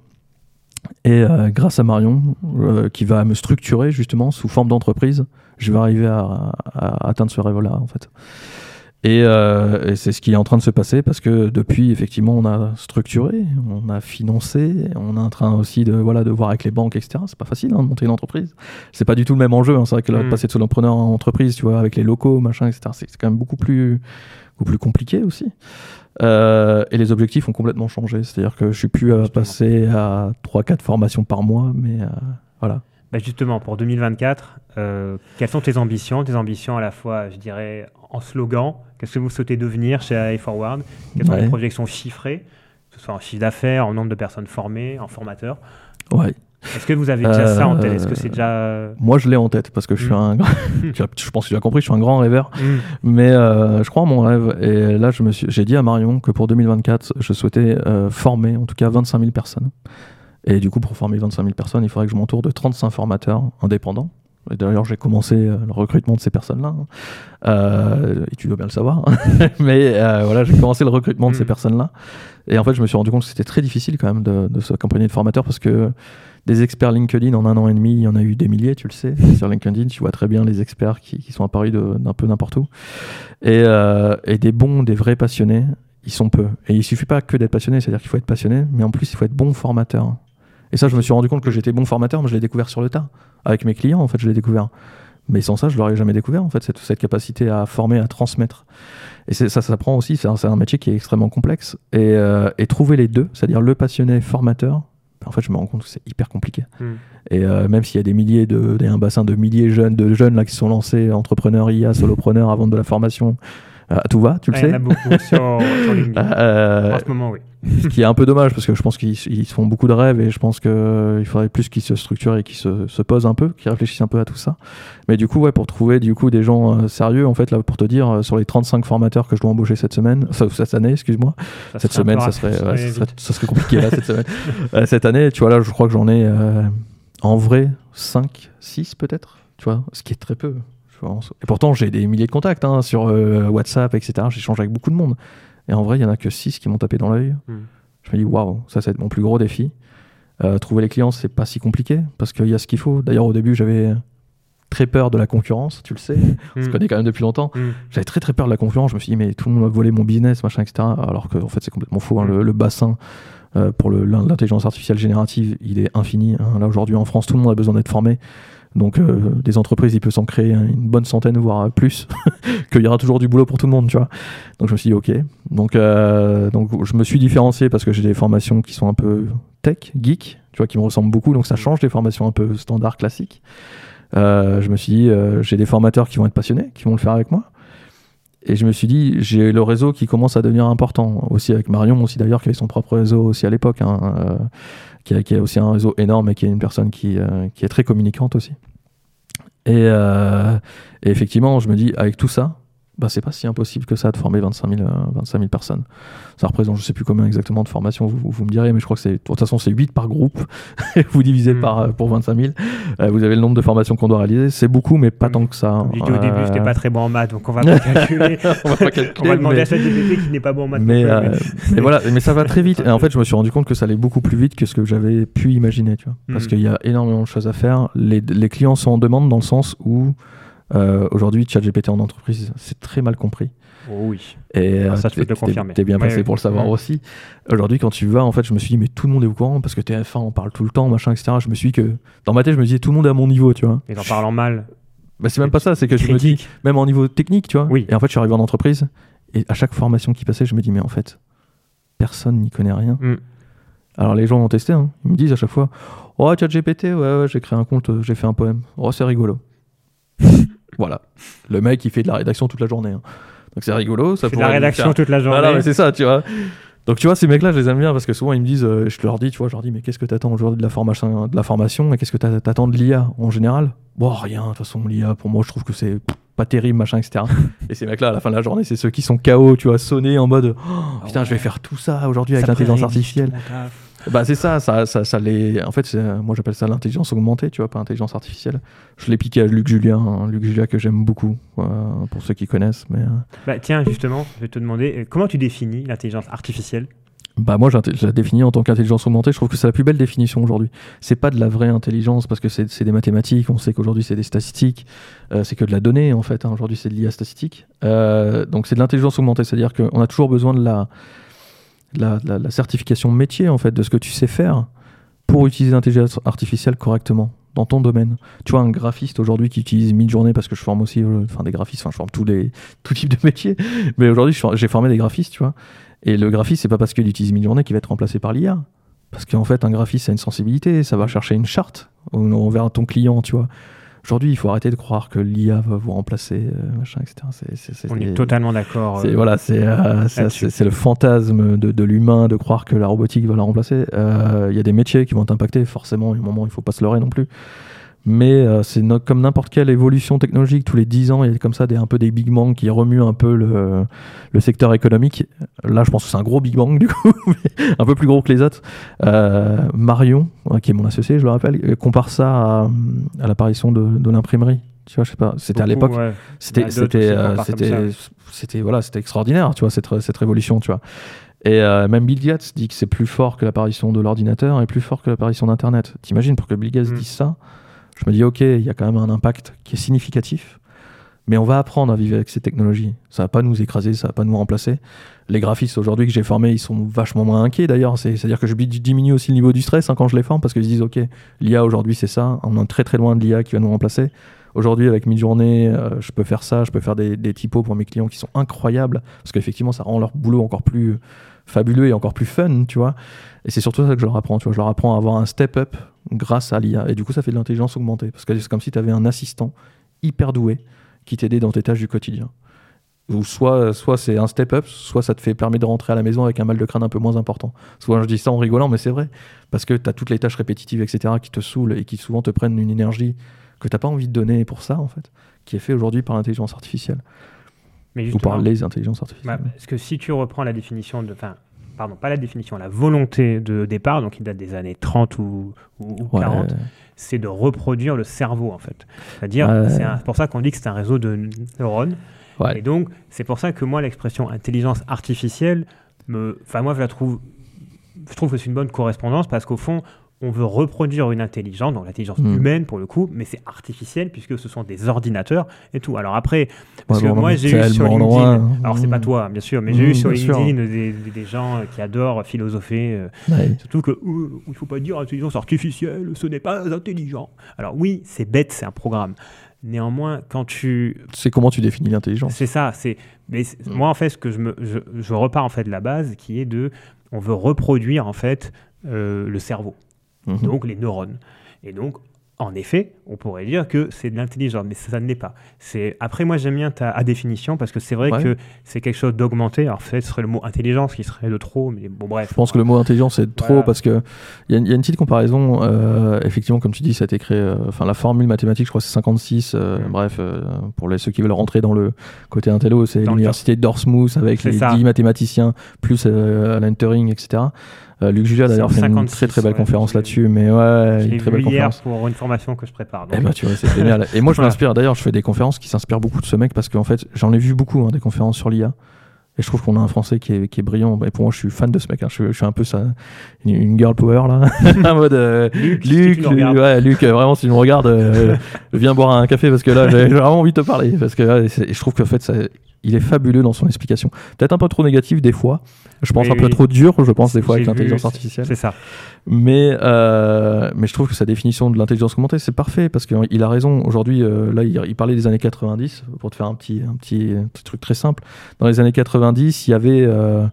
Et euh, grâce à Marion, euh, qui va me structurer justement sous forme d'entreprise, je vais arriver à, atteindre ce rêve-là, en fait. Euh, et, c'est ce qui est en train de se passer parce que depuis, effectivement, on a structuré, on a financé, on est en train aussi de, voilà, de voir avec les banques, etc. C'est pas facile hein, de monter une entreprise. C'est pas du tout le même enjeu. Hein. C'est vrai que là, mm. passer de solopreneur en entreprise, tu vois, avec les locaux, machin, etc., c'est quand même beaucoup plus, beaucoup plus compliqué aussi. Euh, et les objectifs ont complètement changé. C'est-à-dire que je suis plus à passer à 3-4 formations par mois, mais euh, voilà. Bah, justement, pour 2024, euh, quelles sont tes ambitions? Tes ambitions à la fois, je dirais, en slogan. Qu'est-ce que vous souhaitez devenir chez AI Forward? Quelles sont les projections chiffrées, que ce soit en chiffre d'affaires, en nombre de personnes formées, en formateurs? Ouais. Est-ce que vous avez déjà ça en tête? Est-ce que c'est déjà euh, Moi, je l'ai en tête parce que je suis mm. un. je pense que tu as compris, je suis un grand rêveur. Mm. Mais euh, je crois en mon rêve. Et là, je me suis, j'ai dit à Marion que pour 2024, je souhaitais former en tout cas 25 000 personnes. Et du coup, pour former 25 000 personnes, il faudrait que je m'entoure de 35 formateurs indépendants. D'ailleurs, j'ai commencé euh, le recrutement de ces personnes-là. Hein. Euh, et tu dois bien le savoir. Mais euh, voilà, j'ai commencé le recrutement de ces hmm. personnes-là. Et en fait, je me suis rendu compte que c'était très difficile quand même de, de s'accompagner de formateurs parce que des experts LinkedIn en un an et demi, il y en a eu des milliers, tu le sais. Sur LinkedIn, tu vois très bien les experts qui, qui sont apparus d'un peu n'importe où. Et, et des bons, des vrais passionnés, ils sont peu. Et il suffit pas que d'être passionné, c'est-à-dire qu'il faut être passionné, mais en plus, il faut être bon formateur. Et ça, je me suis rendu compte que j'étais bon formateur, mais je l'ai découvert sur le tas. Avec mes clients, en fait, je l'ai découvert. Mais sans ça, je l'aurais jamais découvert, en fait, cette, cette capacité à former, à transmettre. Et ça, ça prend aussi, c'est un, métier qui est extrêmement complexe. Et, euh, et trouver les deux, c'est-à-dire le passionné formateur, en fait, je me rends compte que c'est hyper compliqué. Hmm. Et euh, même s'il y a des milliers de, un bassin de milliers de jeunes, de jeunes là qui sont lancés, entrepreneurs, IA, solopreneurs, avant de la formation, à euh, tout va, tu le sais. Il y en a beaucoup sur, LinkedIn. en ce moment, oui ce qui est un peu dommage parce que je pense qu'ils se font beaucoup de rêves et je pense qu'il euh, faudrait plus qu'ils se structurent et qu'ils se, se, posent un peu, qu'ils réfléchissent un peu à tout ça. Mais du coup, ouais, pour trouver du coup des gens euh, sérieux, en fait, là, pour te dire, euh, sur les 35 formateurs que je dois embaucher cette semaine, cette année, excuse-moi, cette semaine, ça serait, ça serait, compliqué là, cette semaine. cette année, tu vois, là, je crois que j'en ai en vrai 5, 6 peut-être, tu vois, ce qui est très peu. Et pourtant, j'ai des milliers de contacts hein, sur WhatsApp, etc. J'échange avec beaucoup de monde. Et en vrai, il y en a que 6 qui m'ont tapé dans l'œil. Hmm. Je me dis, waouh, ça, c'est mon plus gros défi. Euh, trouver les clients, c'est pas si compliqué parce qu'il y a ce qu'il faut. D'ailleurs, au début, j'avais très peur de la concurrence, tu le sais, on se hmm. connaît quand même depuis longtemps. Hmm. J'avais très très peur de la concurrence. Je me suis dit, mais tout le monde va voler mon business, machin, etc. Alors qu'en en fait, c'est complètement faux. Hein. Le, bassin euh, pour l'intelligence artificielle générative, il est infini. Hein. Là, aujourd'hui, en France, tout le monde a besoin d'être formé. Donc euh, des entreprises, il peut s'en créer une bonne centaine, voire plus, qu'il y aura toujours du boulot pour tout le monde, tu vois. Donc je me suis dit, ok. Donc, euh, donc je me suis différencié parce que j'ai des formations qui sont un peu tech, geek, tu vois, qui me ressemblent beaucoup, donc ça change des formations un peu standard, classiques. Euh, je me suis dit, j'ai des formateurs qui vont être passionnés, qui vont le faire avec moi. Et je me suis dit, j'ai le réseau qui commence à devenir important, aussi avec Marion, aussi d'ailleurs, qui avait son propre réseau aussi à l'époque. Hein, qui a, aussi un réseau énorme et qui est une personne qui, euh, qui est très communicante aussi. Euh, et, effectivement, je me dis, avec tout ça, bah, c'est pas si impossible que ça de former 25 000, 25 000 personnes. Ça représente, je sais plus combien exactement de formations, vous, vous me direz, mais je crois que c'est, de toute façon, c'est 8 par groupe. vous divisez Mm. par, euh, pour 25 000. Euh, vous avez le nombre de formations qu'on doit réaliser. C'est beaucoup, mais pas Mm. tant que ça. Comme je dis au début, Euh, j'étais pas très bon en maths, donc on va pas calculer. on va pas on va demander mais- à ChatGPT qui n'est pas bon en maths. mais, non plus, euh, mais voilà, mais ça va très vite. Et en fait, je me suis rendu compte que ça allait beaucoup plus vite que ce que j'avais pu imaginer, tu vois. Parce Mhm. qu'il y a énormément de choses à faire. Les, les clients sont en demande dans le sens où euh, aujourd'hui, ChatGPT en entreprise, c'est très mal compris. Oh oui. Et Ah, ça, euh, je peux te le confirmer. T'es bien passé ouais. pour le savoir Ouais. aussi. Aujourd'hui, quand tu vas, en fait, je me suis dit, mais tout le monde est au courant parce que TF1 en parle tout le temps, machin, etc. Je me suis dit que dans ma tête, je me disais, tout le monde est à mon niveau, tu vois. Et en parlant mal, Bah, c'est même pas ça, c'est que je me dis, critique. même en niveau technique, tu vois. Oui. Et en fait, je suis arrivé en entreprise et à chaque formation qui passait, je me dis, mais en fait, personne n'y connaît rien. Mm. Alors les gens ont testé, hein. ils me disent à chaque fois, oh ChatGPT, ouais, ouais, j'ai créé un compte, euh, j'ai fait un poème. Oh, c'est rigolo. voilà. Le mec, il fait de la rédaction toute la journée. hein. Donc c'est rigolo. Ça C'est de la rédaction faire- toute la journée. Voilà, c'est ça, tu vois. Donc tu vois, ces mecs-là, je les aime bien parce que souvent ils me disent, euh, je leur dis, tu vois, je leur dis, mais qu'est-ce que t'attends aujourd'hui de la formation, de la formation et qu'est-ce que t'a- t'attends de l'IA en général? Bon, rien. De toute façon, l'IA, pour moi, je trouve que c'est pas terrible, machin, etc. et ces mecs-là, à la fin de la journée, c'est ceux qui sont KO, tu vois, sonnés en mode, oh, putain, je vais faire tout ça aujourd'hui avec l'intelligence artificielle. Bah c'est ça, ça, ça, ça les... En fait, moi j'appelle ça l'intelligence augmentée, tu vois, pas intelligence artificielle. Je l'ai piqué à Luc Julien, hein, Luc Julien que j'aime beaucoup, euh, pour ceux qui connaissent. Mais euh, Bah, tiens, justement, je vais te demander, euh, comment tu définis l'intelligence artificielle? Bah moi je la définis en tant qu'intelligence augmentée. Je trouve que c'est la plus belle définition aujourd'hui. C'est pas de la vraie intelligence parce que c'est des mathématiques. On sait qu'aujourd'hui c'est des statistiques. euh, c'est que de la donnée en fait. hein. Aujourd'hui c'est de l'IA statistique. Euh, donc c'est de l'intelligence augmentée, c'est-à-dire qu'on a toujours besoin de la, la, certification métier en fait de ce que tu sais faire pour utiliser l'intelligence artificielle correctement dans ton domaine. Tu vois, un graphiste aujourd'hui qui utilise Midjourney, parce que je forme aussi euh, enfin, des graphistes, enfin, je forme tous les, tout type de métiers, mais aujourd'hui j'ai formé des graphistes, tu vois. Et le graphiste, c'est pas parce qu'il utilise Midjourney qu'il va être remplacé par l'IA. Parce qu'en fait, un graphiste, a une sensibilité, ça va chercher une charte envers ton client, tu vois. Aujourd'hui, il faut arrêter de croire que l'IA va vous remplacer, euh, machin, etc. C'est- c'est- c'est- On est totalement d'accord. euh, voilà, c'est euh, c'est- le fantasme de, de l'humain de croire que la robotique va la remplacer. Euh, Il y a des métiers qui vont être impactés, forcément. Il y a un moment, il faut pas se leurrer non plus. Mais euh, c'est no- comme n'importe quelle évolution technologique, tous les 10 ans, il y a comme ça des, un peu des big bang qui remuent un peu le, le secteur économique. Là, je pense que c'est un gros big bang, du coup, un peu plus gros que les autres. Euh, Marion, euh, qui est mon associé, je le rappelle, compare ça à, à l'apparition de, de l'imprimerie. Tu vois, je sais pas, c'était à l'époque. ouais. C'était, c'était, voilà, c'était extraordinaire, tu vois, cette, cette révolution, tu vois. Et euh, même Bill Gates dit que c'est plus fort que l'apparition de l'ordinateur et plus fort que l'apparition d'Internet. T'imagines, pour que Bill Gates Mm. dise ça, je me dis, ok, il y a quand même un impact qui est significatif, mais on va apprendre à vivre avec ces technologies. Ça va pas nous écraser, ça va pas nous remplacer. Les graphistes aujourd'hui que j'ai formés, ils sont vachement moins inquiets d'ailleurs. C'est, c'est-à-dire que je diminue aussi le niveau du stress hein, quand je les forme parce qu'ils se disent, ok, l'IA aujourd'hui c'est ça, on est très très loin de l'IA qui va nous remplacer. Aujourd'hui, avec Midjourney, euh, je peux faire ça, je peux faire des, des typos pour mes clients qui sont incroyables, parce qu'effectivement, ça rend leur boulot encore plus fabuleux et encore plus fun, tu vois. Et c'est surtout ça que je leur apprends, tu vois. Je leur apprends à avoir un step-up grâce à l'IA. Et du coup, ça fait de l'intelligence augmentée, parce que c'est comme si tu avais un assistant hyper doué qui t'aidait dans tes tâches du quotidien. Ou soit, soit c'est un step-up, soit ça te fait permet de rentrer à la maison avec un mal de crâne un peu moins important. Souvent, je dis ça en rigolant, mais c'est vrai. Parce que tu as toutes les tâches répétitives, etc., qui te saoulent et qui souvent te prennent une énergie que tu n'as pas envie de donner pour ça, en fait, qui est fait aujourd'hui par l'intelligence artificielle. Mais Ou par les intelligences bah, artificielles. parce que si tu reprends la définition de. Enfin, pardon, pas la définition, la volonté de départ, donc qui date des années 30 ou, ou, ou Ouais, 40, c'est de reproduire le cerveau, en fait. C'est-à-dire, Ouais. c'est pour ça qu'on dit que c'est un réseau de neurones. ouais. Et donc, c'est pour ça que moi, l'expression intelligence artificielle, me, enfin, moi, je la trouve, je trouve que c'est une bonne correspondance parce qu'au fond, on veut reproduire une intelligence, donc l'intelligence Mm. humaine pour le coup, mais c'est artificiel puisque ce sont des ordinateurs et tout. Alors après, parce Ouais, que moi, j'ai eu sur LinkedIn, loin. alors c'est pas Mm. toi, bien sûr, mais j'ai eu Mm, sur. LinkedIn des, des- gens qui adorent philosopher, euh, Ouais. surtout que euh, il faut pas dire intelligence artificielle, ce n'est pas intelligent. Alors oui, c'est bête, c'est un programme. Néanmoins, quand tu C'est comment tu définis l'intelligence. c'est ça, c'est. Mais Mm. moi, en fait, ce que je me, je, je repars en fait de la base, qui est de, on veut reproduire en fait euh, le cerveau, Mhm. donc les neurones. Et donc, en effet, on pourrait dire que c'est de l'intelligence, mais ça, ne l'est pas. C'est après moi j'aime bien ta définition parce que c'est vrai que c'est quelque chose d'augmenté. Alors fait, ce serait le mot intelligence qui serait de trop, mais bon bref. Je pense que le mot intelligence c'est de trop parce que il y, a une petite comparaison. Euh, effectivement, comme tu dis, ça a été créé. Euh, enfin, la formule mathématique, je crois, c'est 56. Euh. Bref, pour les, ceux qui veulent rentrer dans le côté intello, c'est l'université de Dortmouth avec les 10 mathématiciens plus Alan Turing, etc. Euh, Luc Julia d'ailleurs fait une très très belle conférence là-dessus, mais ouais, une très belle conférence. pour une formation que je prépare. Et eh ben, tu vois, c'est génial. Et moi je m'inspire d'ailleurs, je fais des conférences qui s'inspirent beaucoup de ce mec parce qu'en fait j'en ai vu beaucoup hein, des conférences sur l'IA. Et je trouve qu'on a un Français qui est, qui est brillant. Et pour moi, je suis fan de ce mec. Hein. Je, suis un peu ça, une, girl power là. en mode euh, Luc, Luc, ouais, Luc euh, vraiment, si tu me regardes, viens boire un café parce que là, j'ai vraiment envie de te parler. Parce que je trouve qu'en fait, ça, il est fabuleux dans son explication. Peut-être un peu trop négatif des fois. Je pense un peu trop dur, je pense, des fois, avec l'intelligence artificielle. C'est ça. Mais, euh, mais je trouve que sa définition de l'intelligence augmentée, c'est parfait, parce qu'il a raison. Aujourd'hui, euh, là, il, parlait des années 90, pour te faire un petit, un petit, truc très simple. Dans les années 90, il y avait... Euh,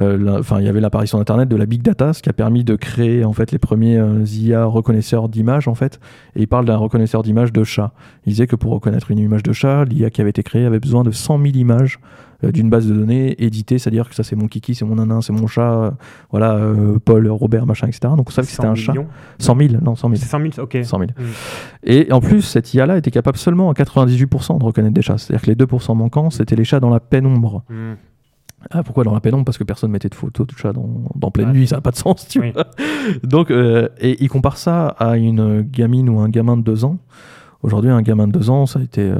enfin, il y avait l'apparition d'Internet, de la big data, ce qui a permis de créer en fait les premiers euh, IA reconnaisseurs d'images en fait. Et il parle d'un reconnaisseur d'images de chat. Il disait que pour reconnaître une image de chat, l'IA qui avait été créée avait besoin de 100 000 images euh, d'une base de données éditée, c'est-à-dire que ça c'est mon kiki, c'est mon nanin, c'est mon chat, voilà, Paul, Robert, machin, etc. Donc on savait que c'était un chat. 100 000, non, 100 000. C'est 100 000, ok. 100 000. Et en plus, cette IA-là était capable seulement à 98% de reconnaître des chats. C'est-à-dire que les 2% manquants, c'était les chats dans la pénombre. Hmm. Ah, pourquoi dans la pénombre Parce que personne mettait de photos de chat dans, dans pleine nuit, ça n'a pas de sens, tu vois. Donc, euh, et il compare ça à une gamine ou un gamin de 2 ans. Aujourd'hui, un gamin de 2 ans, ça a été. Euh,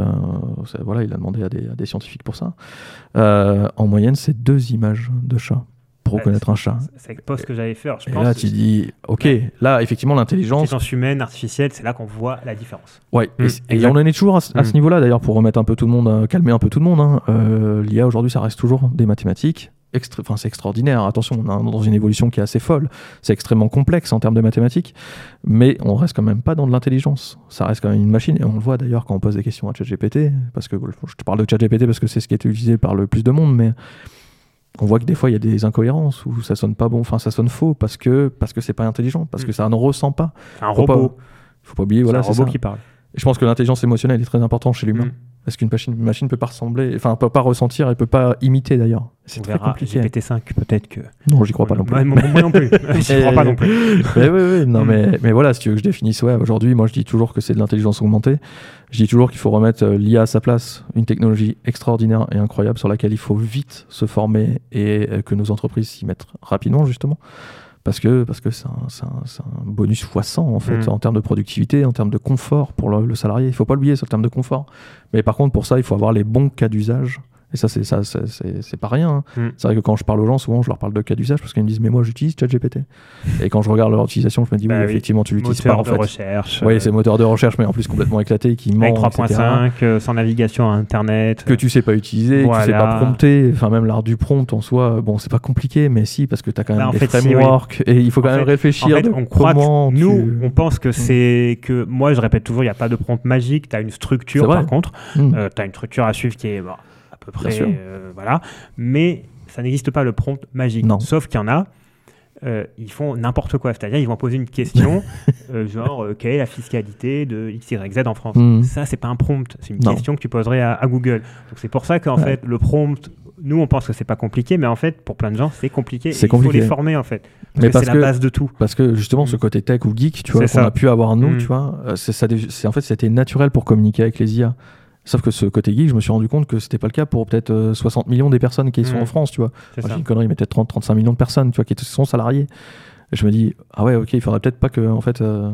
voilà, il a demandé à des, à des scientifiques pour ça. Euh, en moyenne, c'est deux images de chat pour reconnaître un chat. C'est pas ce que j'avais fait. Je et là, tu dis, ok, là, effectivement, l'intelligence. L'intelligence humaine, artificielle, c'est là qu'on voit la différence. Ouais, et, mmh, on en est toujours à, ce mmh. niveau-là, d'ailleurs, pour remettre un peu tout le monde, euh, calmer un peu tout le monde. Hein. Euh, L'IA, aujourd'hui, ça reste toujours des mathématiques. Enfin, c'est extraordinaire. Attention, on est dans une évolution qui est assez folle. C'est extrêmement complexe en termes de mathématiques, mais on reste quand même pas dans de l'intelligence. Ça reste quand même une machine, et on le voit d'ailleurs quand on pose des questions à ChatGPT, parce que je te parle de ChatGPT parce que c'est ce qui est utilisé par le plus de monde, mais on voit que des fois il y a des incohérences où ça sonne pas bon, enfin ça sonne faux parce que parce que c'est pas intelligent, parce que mm. ça ne ressent pas. Un robot. Pas, faut pas oublier, voilà, c'est un robot qui parle. je pense que l'intelligence émotionnelle est très importante chez l'humain. Mm. Parce qu'une machine, machine peut pas ressembler, enfin peut pas ressentir, elle peut pas imiter d'ailleurs. C'est très compliqué. GPT-5 peut-être que. Non, j'y crois pas non plus. Moi, non plus. j'y crois pas non plus. mais oui, oui, non, mais, mais voilà, si tu veux que je définisse, ouais, aujourd'hui, moi je dis toujours que c'est de l'intelligence augmentée. Je dis toujours qu'il faut remettre euh, l'IA à sa place, une technologie extraordinaire et incroyable sur laquelle il faut vite se former et euh, que nos entreprises s'y mettent rapidement justement parce que parce que c'est un, un, bonus x 100 en fait mm. en termes de productivité, en termes de confort pour le, salarié. Il faut pas l'oublier, c'est en termes de confort. Mais par contre, pour ça, il faut avoir les bons cas d'usage et ça, c'est ça, c'est pas rien. Hein. Mm. C'est vrai que quand je parle aux gens, souvent, je leur parle de cas d'usage parce qu'ils me disent, mais moi, j'utilise ChatGPT. et quand je regarde leur utilisation, je me dis, oui, bah effectivement, tu l'utilises pas en de recherche. Oui, c'est moteur de recherche, mais en plus complètement éclaté, qui ment. 3.5, euh, sans navigation à Internet. Que tu sais pas utiliser, que tu sais pas prompter. Enfin, même l'art du prompt en soi, bon, c'est pas compliqué, mais si, parce que tu as quand même bah, des frameworks et il faut quand même réfléchir. on croit nous, on pense que mm. c'est que moi, je répète toujours, il n'y a pas de prompt magique. Tu as une structure, par contre. Mm. Euh, tu as une structure à suivre qui est peu près. Euh, voilà. Mais ça n'existe pas le prompt magique. Sauf qu'il y en a. Euh, ils font n'importe quoi. C'est-à-dire, ils vont poser une question, euh, genre, quelle est la fiscalité de X, Y, Z en France? Hmm. Ça, c'est pas un prompt. C'est une question que tu poserais à, Google. Donc, c'est pour ça qu'en fait, le prompt, nous, on pense que c'est pas compliqué, mais en fait, pour plein de gens, c'est compliqué. Il faut les former, en fait. Parce que c'est la base de tout. Parce que justement, ce hmm. côté tech ou geek, tu vois, qu'on a pu avoir nous, hmm. tu vois, c'est en fait, c'était naturel pour communiquer avec les IA. Sauf que ce côté geek, je me suis rendu compte que c'était pas le cas pour peut-être 60 euh, millions des personnes qui sont mmh. en France, tu vois. J'ai une connerie, mais peut-être 30, 35 millions de personnes, tu vois, qui sont salariés. Et je me dis, ah ouais, ok, il faudrait peut-être pas que, en fait, euh,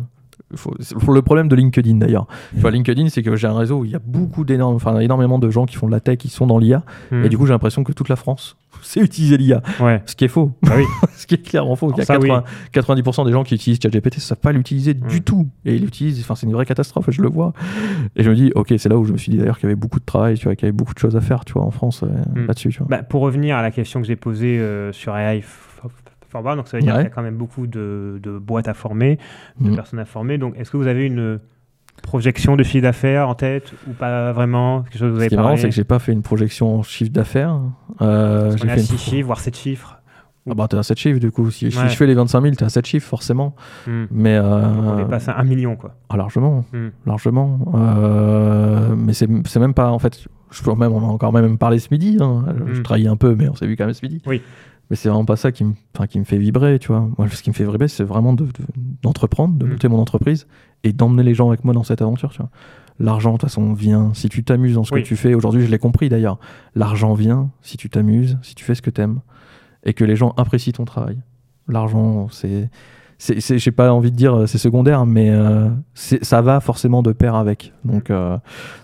le problème de LinkedIn d'ailleurs. LinkedIn, c'est que j'ai un réseau où il y a beaucoup d'énormes, enfin énormément de gens qui font de la tech, qui sont dans l'IA, mmh. et du coup j'ai l'impression que toute la France c'est utiliser l'IA. Ouais. Ce qui est faux. Bah oui. Ce qui est clairement faux. Il y a 90% des gens qui utilisent ChatGPT ne savent pas l'utiliser du mm. tout. Et ils l'utilisent, enfin, c'est une vraie catastrophe, je le vois. Et je me dis, ok, c'est là où je me suis dit d'ailleurs qu'il y avait beaucoup de travail, tu vois, qu'il y avait beaucoup de choses à faire, tu vois, en France, euh, mm. là-dessus. Bah, pour revenir à la question que j'ai posée euh, sur AI donc ça veut dire qu'il y a quand même beaucoup de, boîtes à former, de mm. personnes à former. Donc, est-ce que vous avez une projection de chiffre d'affaires en tête ou pas vraiment? Quelque chose vous avez Ce qui est marrant, c'est que j'ai pas fait une projection en chiffre d'affaires. Euh, j'ai fait 6 chiffres, voire 7 chiffres. Ah bah t'es à 7 chiffres du coup. Si, Ouais. je fais les 25 000, t'es à 7 chiffres forcément. Hmm. Mais euh, On dépasse un million, quoi. ah, largement, Hmm. largement. Euh, mais c'est même pas en fait. Je peux même on a encore même parlé ce midi. hein. Je Mm. trahis un peu, mais on s'est vu quand même ce midi. Oui. Mais c'est vraiment pas ça qui me, enfin, qui me fait vibrer, tu vois. Moi, ce qui me fait vibrer, c'est vraiment de- de- d'entreprendre, de, Mm. monter mon entreprise et d'emmener les gens avec moi dans cette aventure, tu vois. L'argent, de toute façon, vient. Si tu t'amuses dans ce Oui. que tu fais, aujourd'hui, je l'ai compris d'ailleurs. L'argent vient si tu t'amuses, si tu fais ce que t'aimes et que les gens apprécient ton travail. L'argent, c'est. J'ai pas envie de dire euh, c'est secondaire, mais euh, ça va forcément de pair avec. Donc, euh,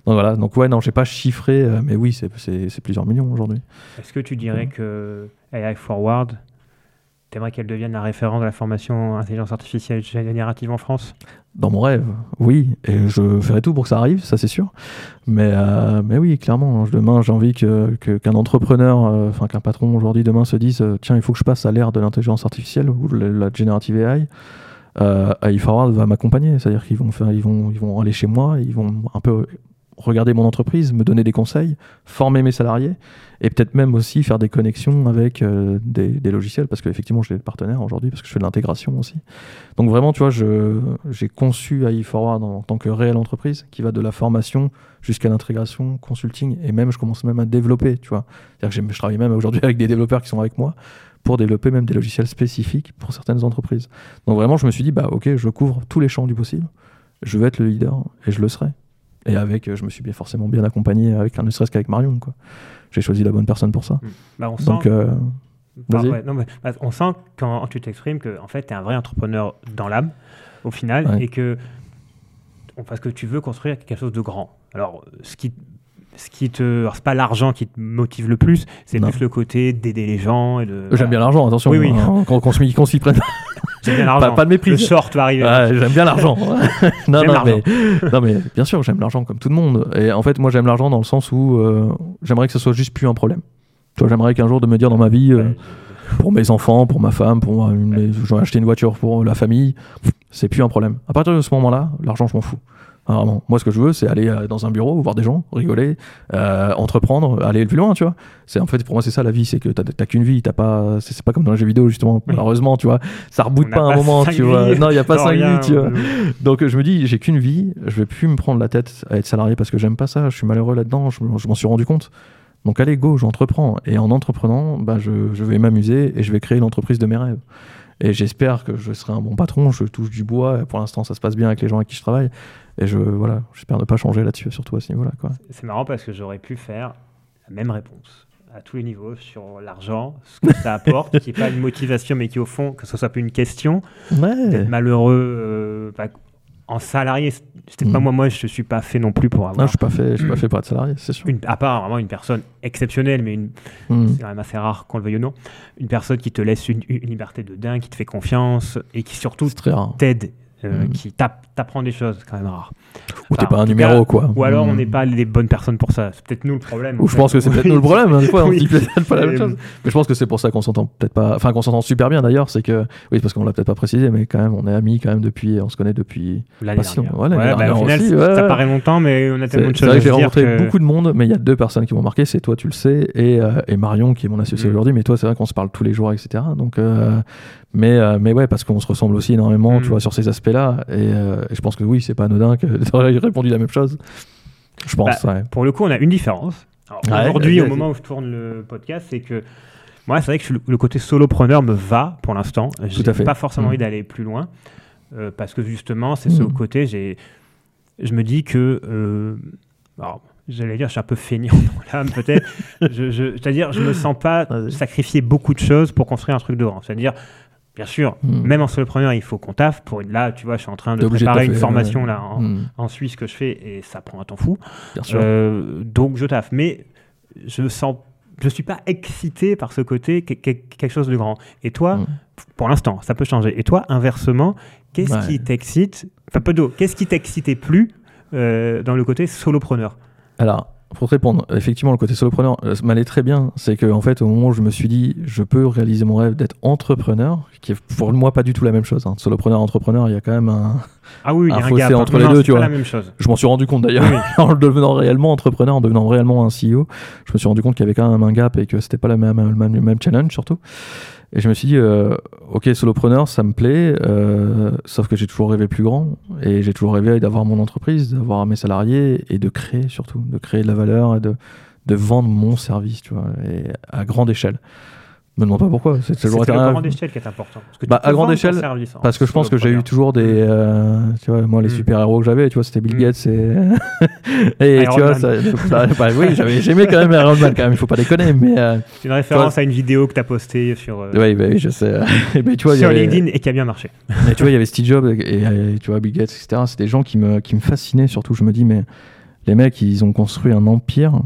donc voilà. Donc, ouais, non, j'ai pas chiffré, euh, mais oui, c'est plusieurs millions aujourd'hui. Est-ce que tu dirais que AI Forward, t'aimerais qu'elle devienne la référence de la formation intelligence artificielle générative en France? Dans mon rêve, oui, et je ferai tout pour que ça arrive, ça c'est sûr. Mais, euh, mais oui, clairement, demain j'ai envie que, que- qu'un entrepreneur, euh, enfin qu'un patron aujourd'hui demain se dise euh, tiens, il faut que je passe à l'ère de l'intelligence artificielle ou de la, generative AI. Euh, AI Forward va m'accompagner, c'est-à-dire qu'ils vont ils vont, ils vont aller chez moi, ils vont un peu regarder mon entreprise, me donner des conseils, former mes salariés et peut-être même aussi faire des connexions avec euh, des, logiciels parce qu'effectivement j'ai des partenaires aujourd'hui parce que je fais de l'intégration aussi. Donc vraiment, tu vois, j'ai conçu AI Forward en, tant que réelle entreprise qui va de la formation jusqu'à l'intégration, consulting et même je commence même à développer, tu vois. C'est-à-dire que je travaille même aujourd'hui avec des développeurs qui sont avec moi pour développer même des logiciels spécifiques pour certaines entreprises. Donc vraiment, je me suis dit, bah ok, je couvre tous les champs du possible, je vais être le leader et je le serai. Et avec, euh, je me suis bien forcément bien accompagné avec ne serait-ce qu'avec Marion, quoi. J'ai choisi la bonne personne pour ça. Bah, on sent, euh, bah, vas-y. ouais, non, mais, bah, on sent quand tu t'exprimes que en fait, tu es un vrai entrepreneur dans l'âme, au final, Ouais. et que parce que tu veux construire quelque chose de grand. Alors, ce qui, ce qui te, alors, c'est pas l'argent qui te motive le plus, c'est Non. plus le côté d'aider les gens et de. j'aime bien l'argent, attention, Oui, oui. hein, qu'on qu'on s'y qu'on s'y prenne J'aime bien pas, l'argent. pas de mépris. Le short va arriver. J'aime bien l'argent. non, mais, non, mais bien sûr, j'aime l'argent comme tout le monde. Et en fait, moi, j'aime l'argent dans le sens où euh, j'aimerais que ce soit juste plus un problème. Tu vois, j'aimerais qu'un jour de me dire dans ma vie, euh, pour mes enfants, pour ma femme, pour moi, une- mes- je vais acheter une voiture pour la famille, c'est plus un problème. À partir de ce moment-là, l'argent, je m'en fous. Vraiment. Moi, ce que je veux, c'est aller euh, dans un bureau, voir des gens, rigoler, euh, entreprendre, aller plus loin, tu vois. C'est en fait pour moi, c'est ça la vie, c'est que t'as qu'une vie, t'as pas, c'est pas comme dans les jeux vidéo justement. Oui. Malheureusement, tu vois, ça reboot pas un moment, tu vois. Non, il y a pas cinq vies, tu vois. Donc je me dis, j'ai qu'une vie, je vais plus me prendre la tête à être salarié parce que j'aime pas ça, je suis malheureux là-dedans, je, m'en suis rendu compte. Donc allez, go, j'entreprends. Et en entreprenant, bah, je, je vais m'amuser et je vais créer l'entreprise de mes rêves. Et j'espère que je serai un bon patron, je touche du bois, et pour l'instant ça se passe bien avec les gens avec qui je travaille. Et je, voilà, j'espère ne pas changer là-dessus, surtout à ce niveau-là. C'est marrant parce que j'aurais pu faire la même réponse à tous les niveaux sur l'argent, ce que ça apporte, qui n'est pas une motivation, mais qui au fond, que ce soit plus une question, Ouais. d'être malheureux euh, bah, en salarié. C'était pas Mm. moi, moi je suis pas fait non plus pour Non, avoir. je suis pas fait, je suis pas fait pour être salarié, c'est sûr. Une, à part vraiment une personne exceptionnelle, mais une, Mm. c'est quand même assez rare qu'on le veuille ou non. Une personne qui te laisse une, une liberté de dingue, qui te fait confiance et qui surtout t'aide, euh, Mm. qui t'apprend des choses, c'est quand même rare. Ou t'es pas un numéro, cas, quoi. Ou alors on Mm. n'est pas les bonnes personnes pour ça. C'est peut-être nous le problème. Ou je fait. pense que c'est peut-être nous le problème, hein, des fois on Oui. dit peut-être pas la même chose. Mais je pense que c'est pour ça qu'on s'entend peut-être pas, enfin qu'on s'entend super bien d'ailleurs, c'est que, oui, parce qu'on l'a peut-être pas précisé, mais quand même on est amis quand même depuis, on se connaît depuis. L'année dernière. Ouais, Ouais, bah, au final, aussi, ça- ouais, ça ouais. paraît longtemps, mais on a C'est tellement de c'est choses vrai à que j'ai rencontré que- beaucoup de monde, mais il y a deux personnes qui m'ont marqué, c'est toi tu le sais, et, euh, et Marion qui est mon associé Mm. aujourd'hui, mais toi c'est vrai qu'on se parle tous les jours, etc. Donc, euh, mais, euh, mais ouais, parce qu'on se ressemble aussi énormément, Mm. tu vois, sur ces aspects-là, et, euh, et je pense que oui, c'est pas anodin que tu répondu la même chose. Je pense, ouais. Pour le coup, on a une différence. Ouais, Aujourd'hui, au moment où je tourne le podcast, c'est que moi, c'est vrai que je le, côté solopreneur me va pour l'instant. À fait. pas forcément Mm. envie d'aller plus loin euh, parce que justement, c'est ce Mm. côté. J'ai, je me dis que, euh, alors, j'allais dire, je suis un peu feignant dans l'âme peut-être. je, je- c'est-à-dire, je me sens pas sacrifier beaucoup de choses pour construire un truc de grand. C'est-à-dire, bien sûr, Mm. même en solopreneur, il faut qu'on taffe. Pour là, tu vois, je suis en train de préparer une formation ouais. là en, Mm. en Suisse que je fais et ça prend un temps fou. Bien sûr. Euh, donc je taffe. Mais je sens, je suis pas excité par ce côté que- que- quelque chose de grand. Et toi, Mm. pour l'instant, ça peut changer. Et toi, inversement, qu'est-ce Ouais. qui t'excite Enfin, pas d'eau. Qu'est-ce qui t'excitait plus euh, dans le côté solopreneur? Alors, pour te répondre, effectivement, le côté solopreneur euh, m'allait très bien. C'est que, en fait, au moment où je me suis dit, je peux réaliser mon rêve d'être entrepreneur, qui est pour moi pas du tout la même chose. hein. Solopreneur, entrepreneur, il y a quand même un, Ah oui, il y a un un, fossé gap. hein. entre Non, les deux, tu vois. la même chose. Je m'en suis rendu compte d'ailleurs Oui. en devenant réellement entrepreneur, en devenant réellement un CEO. Je me suis rendu compte qu'il y avait quand même un gap et que c'était pas même, le même challenge surtout. Et je me suis dit, euh, ok, solopreneur, ça me plaît, euh, sauf que j'ai toujours rêvé plus grand et j'ai toujours rêvé d'avoir mon entreprise, d'avoir mes salariés et de créer surtout, de créer de la valeur et de, de vendre mon service, tu vois, à grande échelle. Me demande pas pourquoi, c'est toujours un- grande échelle qui est important. Parce que tu Bah, à grande échelle, service parce que je pense que j'ai eu toujours des. euh, tu vois, moi, les Mm. super-héros que j'avais, tu vois, c'était Bill Mm. Gates et. et tu vois, ça, ça- bah oui, j'avais- j'aimais quand même Iron Man, quand même, il faut pas déconner, mais. euh, C'est une référence à une vidéo que tu as postée sur, euh, oui, bah oui, je sais. tu vois, sur avait- LinkedIn et qui a bien marché. tu vois, il y avait Steve Jobs et, et, tu vois, Bill Gates, etc. C'est des gens qui me, qui me fascinaient, surtout. Je me dis, mais les mecs, ils ont construit un empire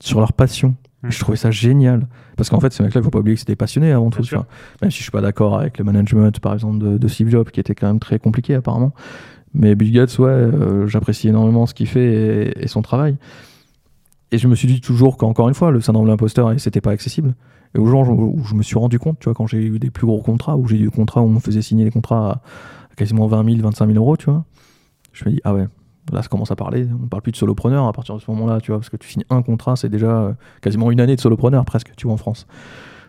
sur leur passion. Mm. Je trouvais ça génial. Parce qu'en fait, ces mecs-là, il faut pas oublier que c'était passionnés avant tout. vois. Même si je suis pas d'accord avec le management, par exemple, de, de Steve Jobs, qui était quand même très compliqué apparemment. Mais Bill Gates, ouais, euh, j'apprécie énormément ce qu'il fait et, et son travail. Et je me suis dit toujours qu'encore une fois, le syndrome de l'imposteur, c'était pas accessible. Et au jour où je me suis rendu compte, tu vois, quand j'ai eu des plus gros contrats, où j'ai eu des contrats où on me faisait signer des contrats à quasiment 20 000, 25 000 euros, tu vois, je me dis, ah ouais, là, ça commence à parler. On parle plus de solopreneur à partir de ce moment-là, tu vois, parce que tu signes un contrat, c'est déjà euh, quasiment une année de solopreneur, presque, tu vois, en France.